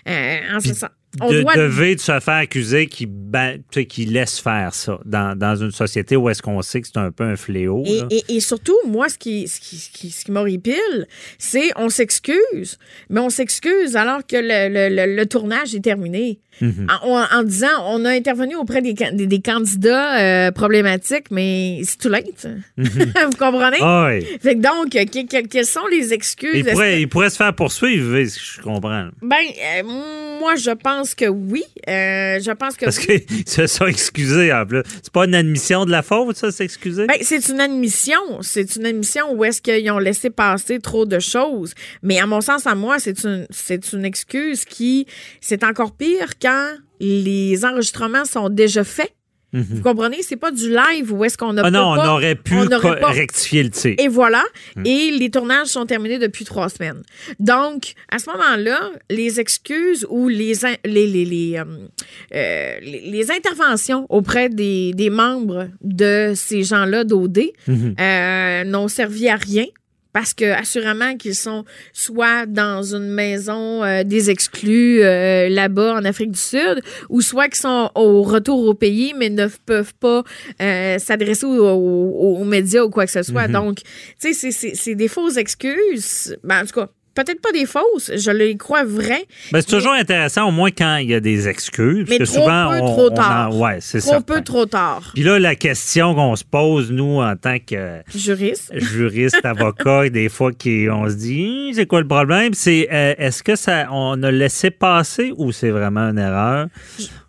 Euh, en ce sens. De, doit devait de se faire accuser qui, ben, qui laisse faire ça dans, dans une société où est-ce qu'on sait que c'est un peu un fléau. Et, et- et surtout, moi, ce qui, ce qui, ce qui, ce qui m'horripile, c'est on s'excuse, mais on s'excuse alors que le, le- le- le tournage est terminé. Mhm. En, en- en disant, on a intervenu auprès des, des, des candidats euh, problématiques, mais c'est tout late. Vous comprenez? Ah oui. Fait que donc, que- que- quelles sont les excuses? Il pourrait, que- il pourrait se faire poursuivre, je comprends. Ben, euh, moi, je pense que oui. Euh, je pense que Parce oui. qu'ils se sont excusés en plus. C'est pas une admission de la faute, ça, s'excuser? Ben, c'est une admission. C'est une admission où est-ce qu'ils ont laissé passer trop de choses. Mais à mon sens, à moi, c'est une, c'est une excuse qui, c'est encore pire quand les enregistrements sont déjà faits. Vous comprenez? C'est pas du live où est-ce qu'on a Mhm. ah non, on aurait pu on pas- rectifier le tir. Et voilà. Hmm. Et les tournages sont terminés depuis trois semaines. Donc, à ce moment-là, les excuses ou les, in- les, les, les, euh, euh, les, les interventions auprès des, des membres de ces gens-là d'OD Mhm. euh, n'ont servi à rien. Parce que assurément qu'ils sont soit dans une maison euh, des exclus euh, là-bas en Afrique du Sud, ou soit qu'ils sont au retour au pays mais ne peuvent pas euh, s'adresser aux, aux- aux médias ou quoi que ce soit. Mhm. Donc, tu sais, c'est- c'est c'est des fausses excuses. Ben, en tout cas, peut-être pas des fausses, je les crois vraies. Ben, c'est toujours intéressant, au moins quand il y a des excuses. Mais parce que trop souvent, peu, on, trop on en- tard. ouais, c'est Trop peu, trop tard. Puis là, la question qu'on se pose, nous, en tant que Juriste. juriste, avocat, des fois, qui, on se dit, Hum, c'est quoi le problème? C'est euh, est-ce que ça, on a laissé passer ou c'est vraiment une erreur?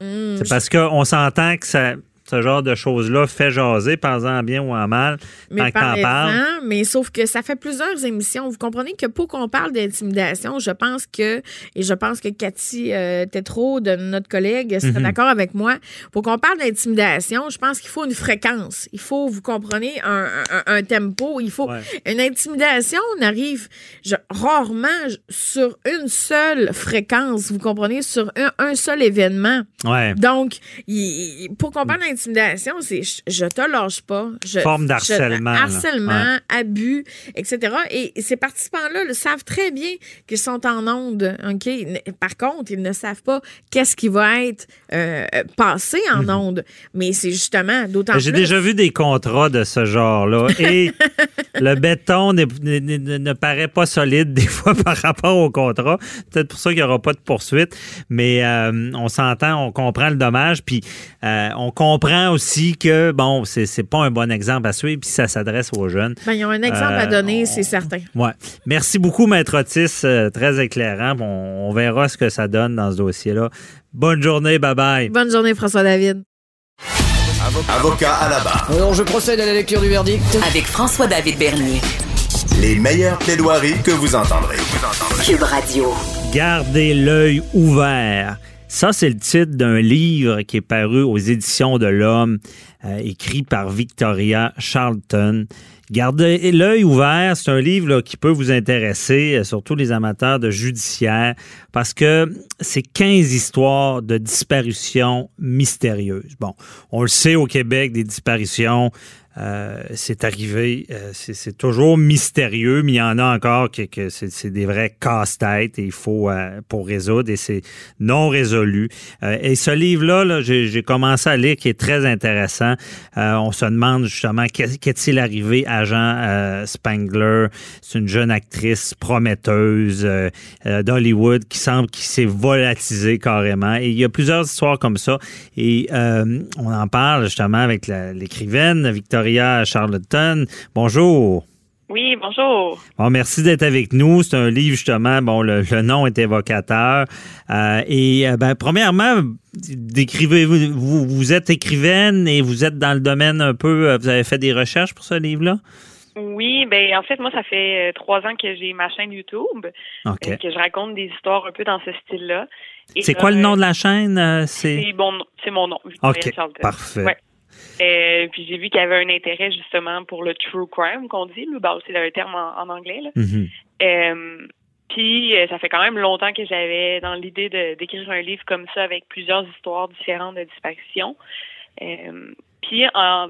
Hmm, c'est parce qu'on s'entend que ça, ce genre de choses-là fait jaser, en bien ou en mal, Mais tant parle. mais sauf que ça fait plusieurs émissions. Vous comprenez que pour qu'on parle d'intimidation, je pense que, et je pense que Cathy euh, Tétrault, de notre collègue, serait Mhm. d'accord avec moi, pour qu'on parle d'intimidation, je pense qu'il faut une fréquence. Il faut, vous comprenez, un, un- un tempo. Il faut Ouais. une intimidation n'arrive je- rarement sur une seule fréquence. Vous comprenez, sur un, un seul événement. Ouais. Donc, il- pour qu'on parle d'intimidation, c'est je, te lâche pas. Je, Forme d'harcèlement, là. harcèlement, abus, etc. Et ces participants-là le savent très bien qu'ils sont en onde. OK? Par contre, ils ne savent pas qu'est-ce qui va être euh, passé en onde. Mais c'est justement d'autant plus. Mhm. J'ai déjà vu des contrats de ce genre-là et le béton n'est- n'est- ne paraît pas solide des fois par rapport au contrat. Peut-être pour ça qu'il n'y aura pas de poursuite, mais euh, on s'entend, on comprend le dommage, puis euh, on comprend aussi que, bon, c'est c'est pas un bon exemple à suivre, puis ça s'adresse aux jeunes. Ben, ils ont un exemple à Euh, donner, on- c'est certain. Ouais. Merci beaucoup, Maître Otis. euh, très éclairant. On, on verra ce que ça donne dans ce dossier-là. Bonne journée. Bye-bye. Bonne journée, François David. Avocat à la barre. Alors, je procède à la lecture du verdict. Avec François-David Bernier. Les meilleures plaidoiries que vous entendrez. Cube Radio. Gardez l'œil ouvert. Ça, c'est le titre d'un livre qui est paru aux éditions de l'Homme, euh, écrit par Victoria Charlton. Gardez l'œil ouvert, c'est un livre qui peut vous intéresser, euh, surtout les amateurs de judiciaire, parce que c'est 15 histoires de disparitions mystérieuses. Bon, on le sait au Québec, des disparitions, euh, c'est arrivé, euh, c'est toujours mystérieux, mais il y en a encore que, que c'est des vrais casse-têtes et il faut euh, pour résoudre et c'est non résolu. Euh, et ce livre-là, là, j'ai commencé à lire qui est très intéressant. Euh, on se demande justement qu'est- qu'est-il arrivé à Jean Spangler. C'est une jeune actrice prometteuse d'Hollywood qui semble qui s'est volatilisée carrément. Et il y a plusieurs histoires comme ça. Et on en parle justement avec l'écrivaine Victoria Charlotten. Bonjour. Oui, bonjour. Bon, merci d'être avec nous. C'est un livre, justement, bon, le, le nom est évocateur. Euh, et, euh, ben, premièrement, décrivez-vous, vous, vous êtes écrivaine et vous êtes dans le domaine un peu, euh, vous avez fait des recherches pour ce livre-là? Oui, ben en fait, moi, ça fait trois ans que j'ai ma chaîne YouTube, OK. euh, que je raconte des histoires un peu dans ce style-là. C'est quoi le nom de la chaîne? C'est? C'est bon, c'est mon nom. Victoria OK, Charlton. parfait. Ouais. Euh, puis j'ai vu qu'il y avait un intérêt justement pour le true crime qu'on dit, là. Ben, c'est un terme en, en anglais. Là. Mhm. Euh, puis euh, ça fait quand même longtemps que j'avais dans l'idée d'écrire un livre comme ça avec plusieurs histoires différentes de disparition. Euh, puis en,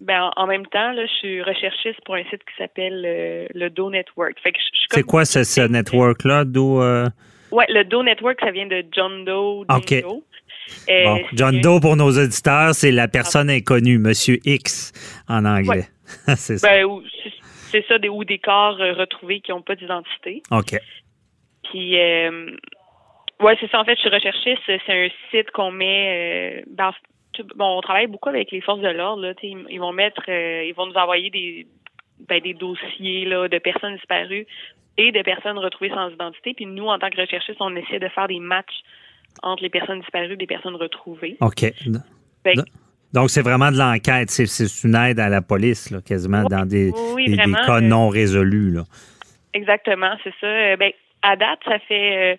ben, en même temps, là, je suis recherchiste pour un site qui s'appelle euh, le Do Network. Fait que C'est quoi ce, ce network-là? D'où. euh, Ouais, le Do Network, ça vient de John Doe. Doe. Bon, John Doe, pour nos auditeurs, c'est la personne inconnue, Monsieur X en anglais. c'est ça. Ben, c'est- ça, des, ou des corps euh, retrouvés qui n'ont pas d'identité. OK. Puis, euh, ouais, c'est ça. En fait, je suis recherchiste. C'est un site qu'on met. euh, bon, on travaille beaucoup avec les forces de l'ordre. Ils, ils vont mettre, euh, ils vont nous envoyer des, ben, des dossiers là, de personnes disparues et de personnes retrouvées sans identité. Puis nous, en tant que recherchistes, on essaie de faire des matchs entre les personnes disparues et les personnes retrouvées. OK. Fait Donc, c'est vraiment de l'enquête. C'est, une aide à la police, là, quasiment, dans des, oui, des- des vraiment, cas euh, non résolus. Là. Exactement, c'est ça. Euh, Ben, à date, ça fait euh,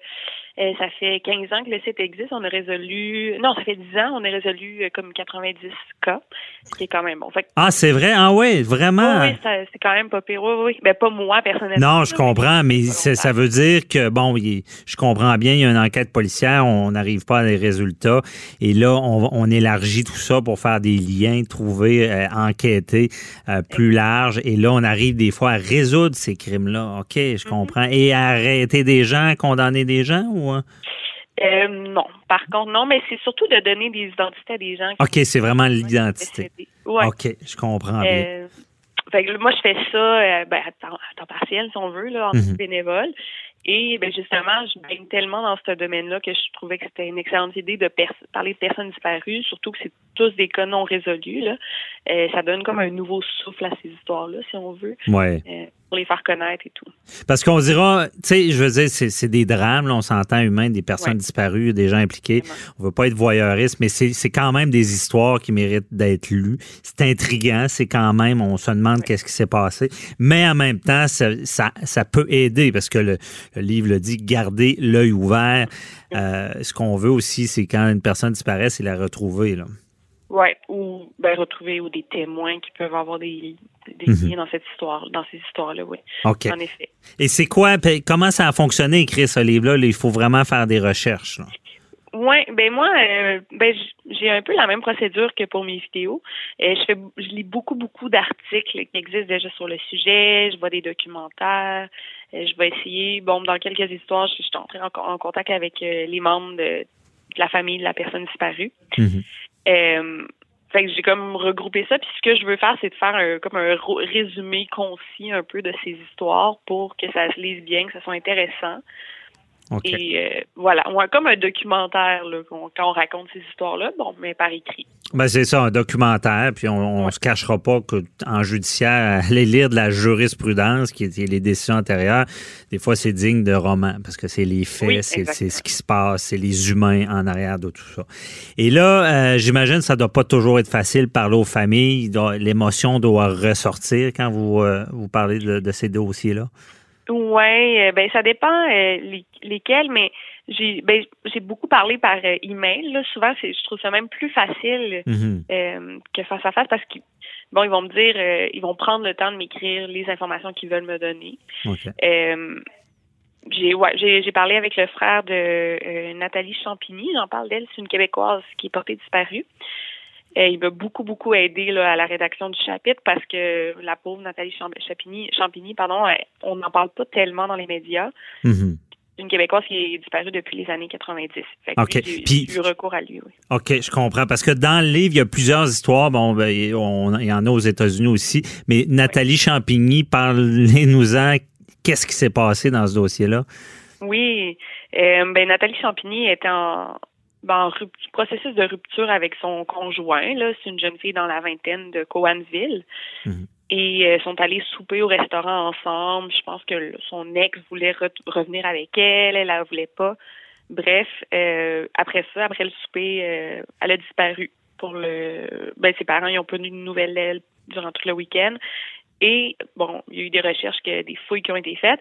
euh, ça fait 15 ans que le site existe. On a résolu non, ça fait 10 ans, on a résolu euh, comme 90 cas, ce qui est quand même bon. Fait que- Ah, c'est vrai? Ah oui, vraiment? oui, oui, ça- c'est quand même pas pire. Oui, oui. Ben pas moi personnellement. Non, je comprends, mais ça veut dire que, bon, je comprends bien, il y a une enquête policière, on n'arrive pas à des résultats, et là, on, on élargit tout ça pour faire des liens, trouver, euh, enquêter euh, plus large, et là, on arrive des fois à résoudre ces crimes-là. OK, je Mm-hmm. comprends. Et à arrêter des gens, condamner des gens, ou... hein? Euh, non. Par contre, non, mais c'est surtout de donner des identités à des gens. qui OK, c'est vraiment l'identité. Ouais. OK, je comprends bien. Euh, fait que moi, je fais ça euh, ben, à, temps, à temps partiel, si on veut, là, en Mhm. bénévole. Et ben, justement, je baigne tellement dans ce domaine-là que je trouvais que c'était une excellente idée de parler de personnes disparues, surtout que c'est tous des cas non résolus. Là. Euh, ça donne comme un nouveau souffle à ces histoires-là, si on veut, Ouais. euh, pour les faire connaître et tout. Parce qu'on dira, tu sais, je veux dire, c'est des drames, là, on s'entend humain, des personnes Ouais. disparues, des gens impliqués. On veut pas être voyeuriste, mais c'est c'est quand même des histoires qui méritent d'être lues. C'est intriguant, c'est quand même, on se demande qu'est-ce qui s'est passé. Mais en même temps, ça, ça, ça peut aider parce que le, le livre le dit, garder l'œil ouvert. Euh, ce qu'on veut aussi, c'est quand une personne disparaît, c'est la retrouver. Là. Ouais, ou ben, retrouver ou des témoins qui peuvent avoir des, des Mhm. liens dans cette histoire, dans ces histoires-là, oui. OK. En effet. Et c'est quoi, puis comment ça a fonctionné écrire ce livre-là? Là, Il faut vraiment faire des recherches. là. Ouais, ben moi, euh, ben j'ai un peu la même procédure que pour mes vidéos. Euh, je fais, je lis beaucoup, beaucoup d'articles qui existent déjà sur le sujet. Je vois des documentaires. Euh, je vais essayer, bon, dans quelques histoires, je, suis entrée en, en contact avec euh, les membres de, de la famille de la personne disparue. Mhm. Euh, fait que j'ai comme regroupé ça. Puis ce que je veux faire, c'est de faire un, comme un résumé concis un peu de ces histoires pour que ça se lise bien, que ça soit intéressant. Et euh, voilà, ouais, comme un documentaire là, quand on raconte ces histoires-là, bon, mais par écrit. Ben, c'est ça, un documentaire, puis on, on se cachera pas qu'en judiciaire, aller lire de la jurisprudence, qui est les décisions antérieures, des fois, c'est digne de roman, parce que c'est les faits, Oui, c'est, ce qui se passe, c'est les humains en arrière de tout ça. Et là, euh, j'imagine que ça doit pas toujours être facile parler aux familles, l'émotion doit ressortir quand vous, euh, vous parlez de, de ces dossiers-là. Ouais, euh, ben ça dépend euh, les- lesquels, mais j'ai ben j'ai beaucoup parlé par euh, email. Là. Souvent, c'est je trouve ça même plus facile Mhm. euh, que face à face parce qu'ils bon, ils vont me dire, euh, ils vont prendre le temps de m'écrire les informations qu'ils veulent me donner. Euh, j'ai ouais, j'ai j'ai parlé avec le frère de Nathalie Champigny, j'en parle d'elle, c'est une québécoise qui est portée disparue. Euh, il m'a beaucoup beaucoup aidé là, à la rédaction du chapitre parce que la pauvre Nathalie Champ- Champigny, Champigny pardon, elle- on n'en parle pas tellement dans les médias. Mhm. C'est une québécoise qui est disparue depuis les années 90. Fait que OK. Puis- eu recours à lui. Oui. OK, je comprends. Parce que dans le livre, il y a plusieurs histoires. Bon, ben, il on- il y en a aux États-Unis aussi. Mais Nathalie Champigny, parlez-nous-en. Qu'est-ce qui s'est passé dans ce dossier-là? Oui, euh, ben Nathalie Champigny était en, en rup- processus de rupture avec son conjoint. Là, c'est une jeune fille dans la vingtaine de Coansville. Mhm. Et euh, sont allés souper au restaurant ensemble. Je pense que son ex voulait re- revenir avec elle, elle ne voulait pas. Bref, euh, après ça, après le souper, euh, elle a disparu. Pour le, ben ses parents ils ont pas eu de nouvelles d'elle durant tout le week-end. Et bon, il y a eu des recherches, que, des fouilles qui ont été faites.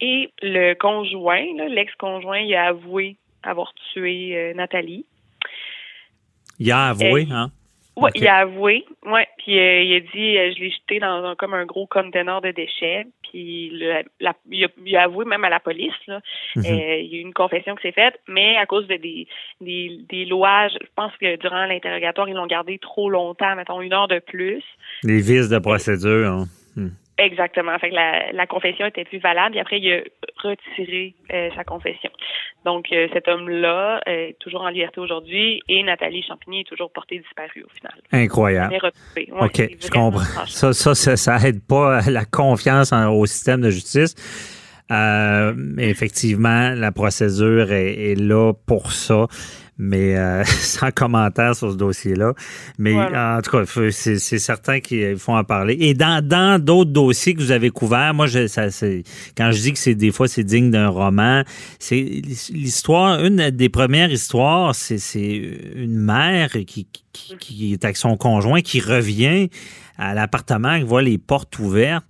Et le conjoint, l'ex-conjoint, il a avoué avoir tué euh, Nathalie. Il a avoué, hein? Oui, il a avoué. Ouais, puis euh, il a dit euh, je l'ai jeté dans un, comme un gros conteneur de déchets. Puis le, la, il, a, avoué même à la police. Là. Mhm. Euh, il y a eu une confession qui s'est faite, mais à cause de des, des, des lois, je pense que durant l'interrogatoire, ils l'ont gardé trop longtemps, mettons une heure de plus. Les vices de procédure. Hein. Hmm. Exactement. Fait que la, la, confession était plus valable. Et après, il a retiré euh, sa confession. Donc, euh, cet homme-là est toujours en liberté aujourd'hui et Nathalie Champigny est toujours portée disparue au final. Incroyable. OK, je comprends. Ça, ça, ça, ça, aide pas la confiance au système de justice. Euh, effectivement, la procédure est, est là pour ça mais euh, sans commentaire sur ce dossier-là. Mais en tout cas, c'est certain qu'il faut en parler. Et dans d'autres dossiers que vous avez couverts, moi, je, ça, quand je dis que c'est des fois c'est digne d'un roman, c'est l'histoire, une des premières histoires, c'est une mère qui, qui, qui, est avec son conjoint qui revient à l'appartement, qui voit les portes ouvertes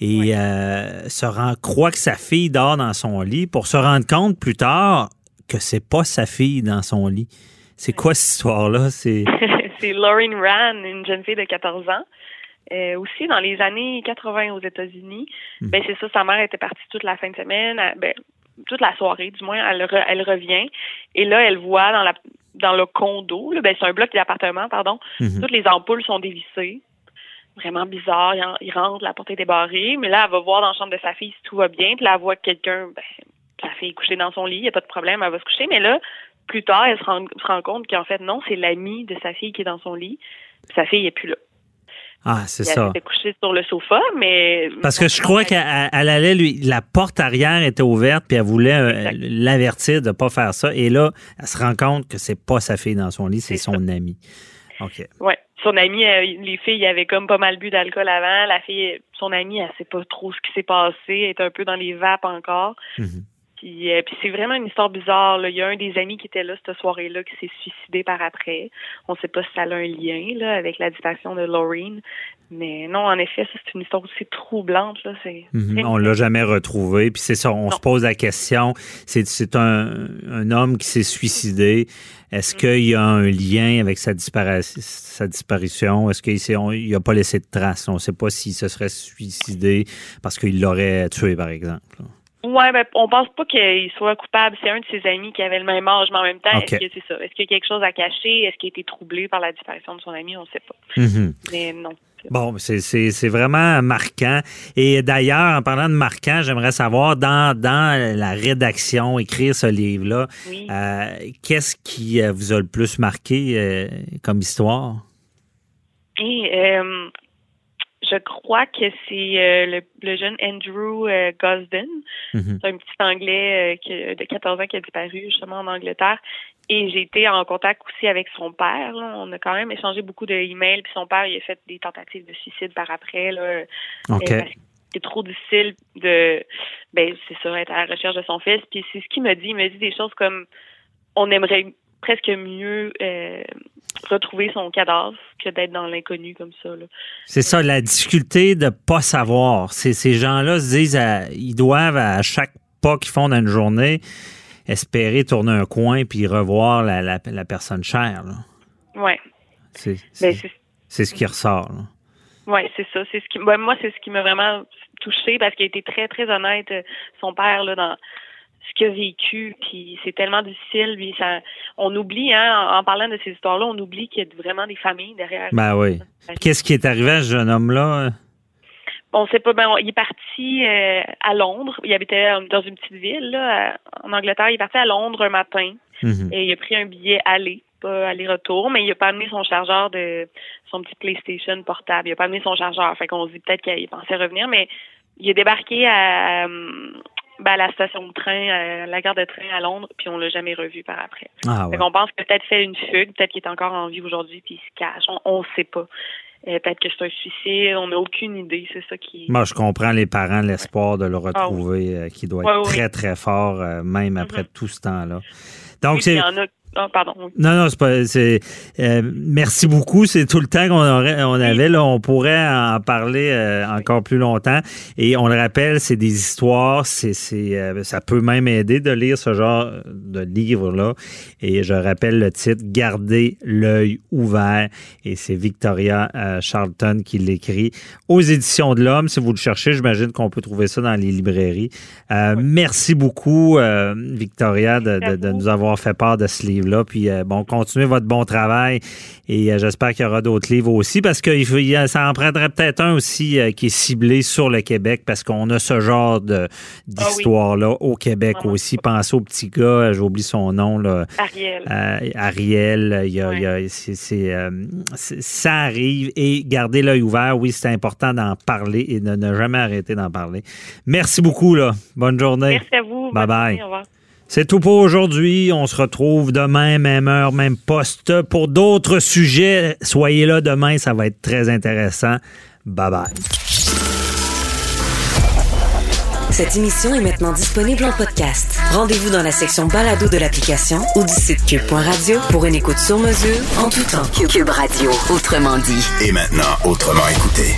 et euh, se rend, croit que sa fille dort dans son lit pour se rendre compte plus tard que c'est pas sa fille dans son lit. C'est quoi cette histoire-là? C'est Lauren Rand, une jeune fille de 14 ans. Euh, aussi dans les années 80 aux États-Unis. Hmm. Ben c'est ça, sa mère était partie toute la fin de semaine, ben, toute la soirée du moins, elle, elle revient et là elle voit dans la dans le condo, ben c'est un bloc d'appartement, pardon, hmm. toutes les ampoules sont dévissées. Vraiment bizarre, il, rentre, la porte est débarrée, mais là elle va voir dans la chambre de sa fille si tout va bien, puis là elle voit quelqu'un ben, sa fille est couchée dans son lit, il n'y a pas de problème, elle va se coucher. Mais là, plus tard, elle se rend, compte qu'en fait, non, c'est l'ami de sa fille qui est dans son lit. Sa fille n'est plus là. Ah, c'est ça. Elle était couchée sur le sofa, mais. Parce que je crois qu'elle allait lui. La porte arrière était ouverte, puis elle voulait euh, l'avertir de ne pas faire ça. Et là, elle se rend compte que c'est pas sa fille dans son lit, c'est son ami. OK. Ouais. Son ami, euh, les filles avaient comme pas mal bu d'alcool avant. La fille, son amie, elle sait pas trop ce qui s'est passé. Elle est un peu dans les vapes encore. Euh, puis, c'est vraiment une histoire bizarre. Là. Il y a un des amis qui était là cette soirée-là qui s'est suicidé par après. On ne sait pas si ça a un lien là, avec la disparition de Laureen. Mais non, en effet, c'est une histoire aussi troublante. Là. C'est mhm. on l'a jamais retrouvé. Puis c'est ça, on se pose la question. C'est un, un homme qui s'est suicidé. Est-ce mhm. qu'il y a un lien avec sa, sa disparition? Est-ce qu'il n'a pas laissé de traces? On ne sait pas s'il se serait suicidé parce qu'il l'aurait tué, par exemple. Ouais, ben, on pense pas qu'il soit coupable. C'est un de ses amis qui avait le même âge, mais en même temps, est-ce que c'est ça? Est-ce qu'il y a quelque chose à cacher? Est-ce qu'il a été troublé par la disparition de son ami? On ne sait pas. Mm-hmm. Mais non. Bon, c'est vraiment marquant. Et d'ailleurs, en parlant de marquant, j'aimerais savoir, dans, dans la rédaction, écrire ce livre-là, euh, qu'est-ce qui euh, vous a le plus marqué euh, comme histoire? Et, je crois que c'est euh, le, jeune Andrew euh, Gosden. Mhm. C'est un petit Anglais euh, de 14 ans qui a disparu justement en Angleterre. Et j'ai été en contact aussi avec son père. On a quand même échangé beaucoup d'emails. Puis son père, il a fait des tentatives de suicide par après. Là, c'est trop difficile de, ben c'est ça, être à la recherche de son fils. Puis c'est ce qu'il me dit. Il me dit des choses comme on aimerait presque mieux euh, retrouver son cadavre que d'être dans l'inconnu comme ça. C'est ça, la difficulté de pas savoir. Ces gens-là se disent, ils doivent à chaque pas qu'ils font dans une journée espérer tourner un coin puis revoir la, la, personne chère. Oui. Ben, c'est ce qui ressort. Oui, c'est ça. C'est ce qui, ben, moi, c'est ce qui m'a vraiment touché parce qu'il a été très, très honnête, son père, là, dans ce qu'il a vécu, puis c'est tellement difficile. Puis ça, on oublie, hein, en, parlant de ces histoires-là, on oublie qu'il y a vraiment des familles derrière. Ben oui. Qu'est-ce qui est arrivé à ce jeune homme-là? On sait pas. Ben, il est parti euh, à Londres. Il habitait dans une petite ville là, en Angleterre. Il est parti à Londres un matin mhm. et il a pris un billet aller, pas aller-retour, mais il a pas amené son chargeur de son petit PlayStation portable. Il a pas amené son chargeur. Fait qu'on se dit peut-être qu'il pensait revenir, mais il est débarqué à, ben, à la station de train, à la gare de train à Londres, puis on l'a jamais revu par après. Ah, On pense qu'il a peut-être fait une fugue, peut-être qu'il est encore en vie aujourd'hui, puis il se cache. On ne sait pas. Euh, peut-être que c'est un suicide, on n'a aucune idée, c'est ça qui... Moi, je comprends les parents, l'espoir de le ah retrouver, euh, qui doit être très, très fort, euh, même après mm-hmm. tout ce temps-là. Donc, c'est... Il y en a Non, pardon. Non, non, c'est pas. C'est, euh, merci beaucoup. C'est tout le temps qu'on aurait, on avait. Là, on pourrait en parler euh, encore plus longtemps. Et on le rappelle, c'est des histoires. C'est, c'est, euh, ça peut même aider de lire ce genre de livre-là. Et je rappelle le titre Garder l'œil ouvert. Et c'est Victoria Charlton qui l'écrit aux éditions de l'Homme. Si vous le cherchez, j'imagine qu'on peut trouver ça dans les librairies. Merci beaucoup, Victoria, de, de nous avoir fait part de ce livre là Puis, euh, bon, continuez votre bon travail et euh, j'espère qu'il y aura d'autres livres aussi parce que ça en prendrait peut-être un aussi euh, qui est ciblé sur le Québec parce qu'on a ce genre ah d'histoire-là au Québec ah aussi. Pensez au petit gars, j'oublie son nom. Là. Ariel. Ariel, il y a, ça arrive et gardez l'œil ouvert. Oui, c'est important d'en parler et de ne jamais arrêter d'en parler. Merci beaucoup. Là. Bonne journée. Merci à vous. Bye bye. C'est tout pour aujourd'hui. On se retrouve demain, même heure, même poste pour d'autres sujets. Soyez là demain, ça va être très intéressant. Bye bye. Cette émission est maintenant disponible en podcast. Rendez-vous dans la section balado de l'application ou du site cube.radio pour une écoute sur mesure en tout temps. Cube Radio, autrement dit. Et maintenant, autrement écouté.